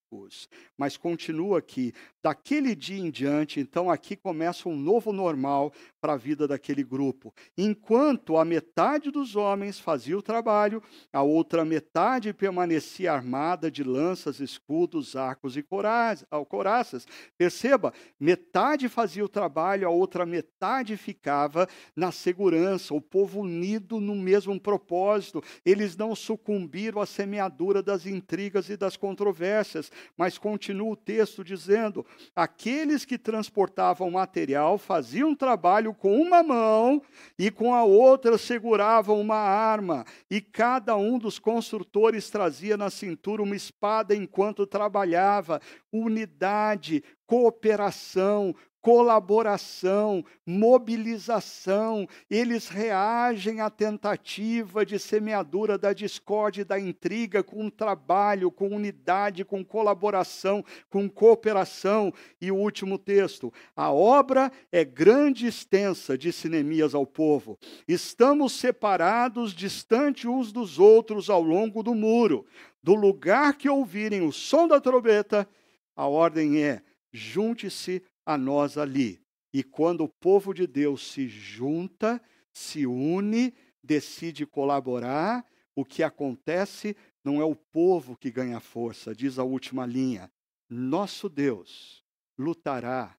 Mas continua aqui: daquele dia em diante, então aqui começa um novo normal para a vida daquele grupo. Enquanto a metade dos homens fazia o trabalho, a outra metade permanecia armada de lanças, escudos, arcos e coraças. Perceba, metade fazia o trabalho, a outra metade ficava na segurança, o povo unido no mesmo propósito. Eles não sucumbiram à semeadura das intrigas e das controvérsias, mas continua o texto dizendo: aqueles que transportavam material faziam trabalho com uma mão e com a outra seguravam uma arma, e cada um dos construtores trazia na cintura uma espada enquanto trabalhava. Unidade, cooperação, colaboração, mobilização, eles reagem à tentativa de semeadura da discórdia e da intriga com trabalho, com unidade, com colaboração, com cooperação. E o último texto: a obra é grande e extensa, disse Neemias ao povo. Estamos separados, distante uns dos outros ao longo do muro. Do lugar que ouvirem o som da trombeta, a ordem é: junte-se a nós ali. E quando o povo de Deus se junta, se une, decide colaborar, o que acontece não é o povo que ganha força, diz a última linha. Nosso Deus lutará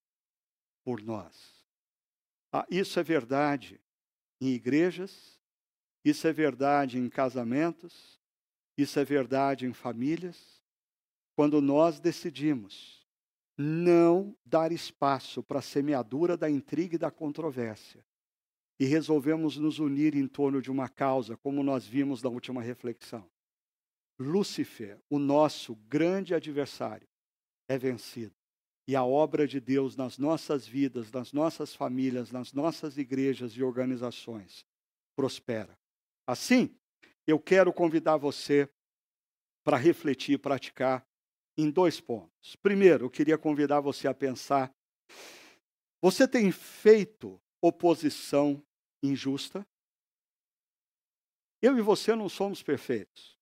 por nós. Ah, isso é verdade em igrejas, isso é verdade em casamentos, isso é verdade em famílias. Quando nós decidimos não dar espaço para a semeadura da intriga e da controvérsia. E resolvemos nos unir em torno de uma causa, como nós vimos na última reflexão. Lúcifer, o nosso grande adversário, é vencido. E a obra de Deus nas nossas vidas, nas nossas famílias, nas nossas igrejas e organizações prospera. Assim, eu quero convidar você para refletir e praticar em dois pontos. Primeiro, eu queria convidar você a pensar: você tem feito oposição injusta? Eu e você não somos perfeitos.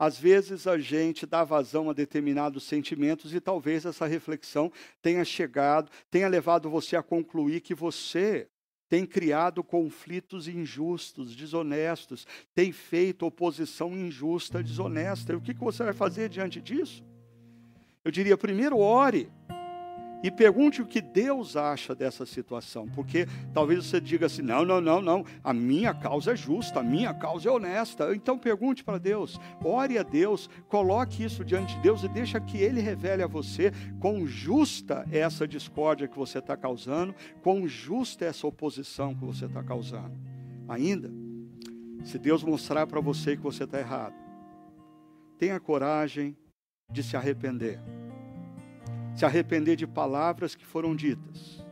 Às vezes a gente dá vazão a determinados sentimentos e talvez essa reflexão tenha chegado, tenha levado você a concluir que você tem criado conflitos injustos, desonestos, tem feito oposição injusta, desonesta. E o que você vai fazer diante disso? Eu diria, primeiro ore e pergunte o que Deus acha dessa situação, porque talvez você diga assim: não, não, não, não, a minha causa é justa, a minha causa é honesta. Então pergunte para Deus, ore a Deus, coloque isso diante de Deus e deixa que Ele revele a você quão justa é essa discórdia que você está causando, quão justa é essa oposição que você está causando. Ainda, se Deus mostrar para você que você está errado, tenha coragem de se arrepender. Se arrepender de palavras que foram ditas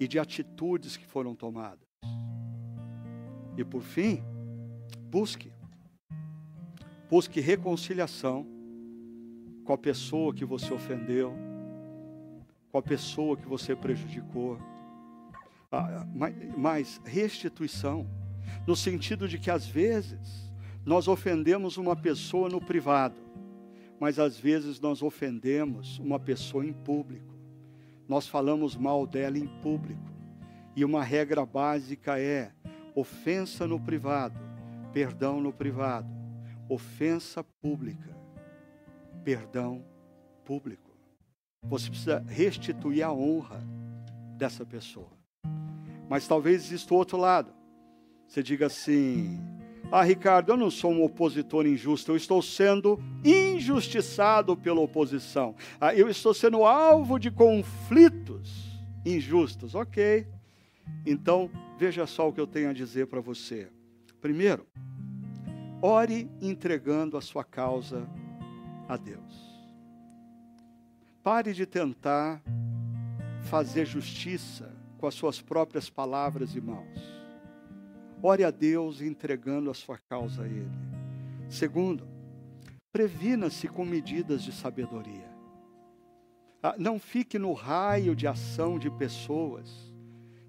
e de atitudes que foram tomadas. E por fim, busque. Busque reconciliação com a pessoa que você ofendeu, com a pessoa que você prejudicou. Ah, mas restituição, no sentido de que às vezes nós ofendemos uma pessoa no privado mas às vezes nós ofendemos uma pessoa em público. Nós falamos mal dela em público. E uma regra básica é: ofensa no privado, perdão no privado. Ofensa pública, perdão público. Você precisa restituir a honra dessa pessoa. Mas talvez exista outro lado. Você diga assim: ah, Ricardo, eu não sou um opositor injusto, eu estou sendo injustiçado pela oposição. Ah, eu estou sendo alvo de conflitos injustos. Ok. Então, veja só o que eu tenho a dizer para você. Primeiro, ore entregando a sua causa a Deus. Pare de tentar fazer justiça com as suas próprias palavras e mãos. Ore a Deus entregando a sua causa a Ele. Segundo, previna-se com medidas de sabedoria. Ah, não fique no raio de ação de pessoas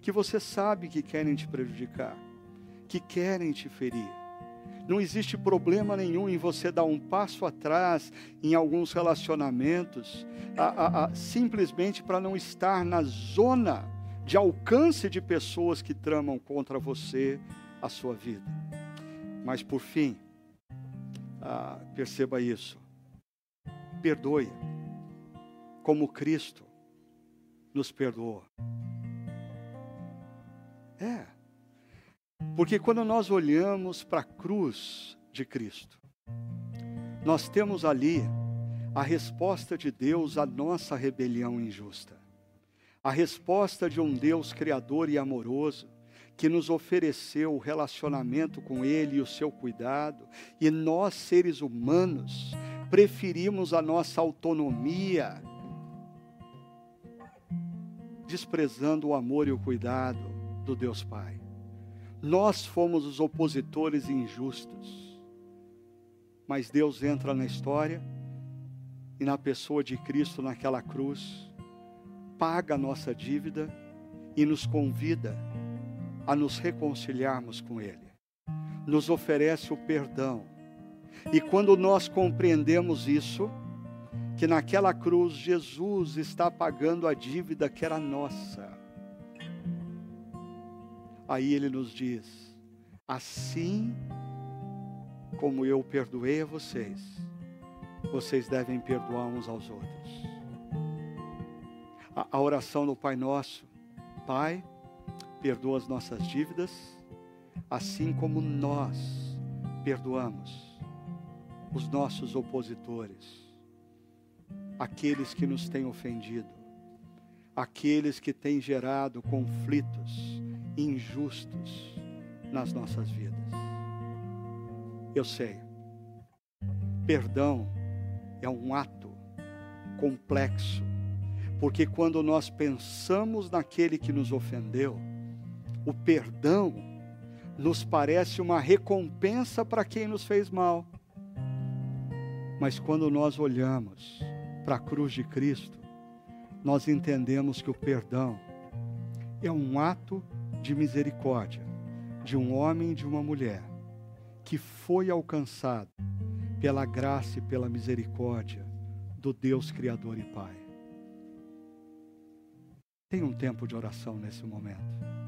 que você sabe que querem te prejudicar, que querem te ferir. Não existe problema nenhum em você dar um passo atrás em alguns relacionamentos, a, a, a, simplesmente para não estar na zona de alcance de pessoas que tramam contra você a sua vida. Mas por fim, ah, perceba isso. Perdoe, como Cristo nos perdoou. É. Porque quando nós olhamos para a cruz de Cristo, nós temos ali a resposta de Deus à nossa rebelião injusta. A resposta de um Deus criador e amoroso que nos ofereceu o relacionamento com Ele e o seu cuidado, e nós, seres humanos, preferimos a nossa autonomia, desprezando o amor e o cuidado do Deus Pai. Nós fomos os opositores injustos. Mas Deus entra na história e na pessoa de Cristo naquela cruz, paga a nossa dívida e nos convida a nos reconciliarmos com Ele. Nos oferece o perdão. E quando nós compreendemos isso, que naquela cruz Jesus está pagando a dívida que era nossa Aí ele nos diz: assim como eu perdoei a vocês, vocês devem perdoar uns aos outros. A, oração do Pai Nosso, Pai, perdoa as nossas dívidas, assim como nós perdoamos os nossos opositores, aqueles que nos têm ofendido, aqueles que têm gerado conflitos injustos nas nossas vidas. Eu sei, perdão é um ato complexo, porque quando nós pensamos naquele que nos ofendeu, o perdão nos parece uma recompensa para quem nos fez mal. Mas quando nós olhamos para a cruz de Cristo, nós entendemos que o perdão é um ato de misericórdia de um homem e de uma mulher que foi alcançado pela graça e pela misericórdia do Deus Criador e Pai. Tem um tempo de oração nesse momento.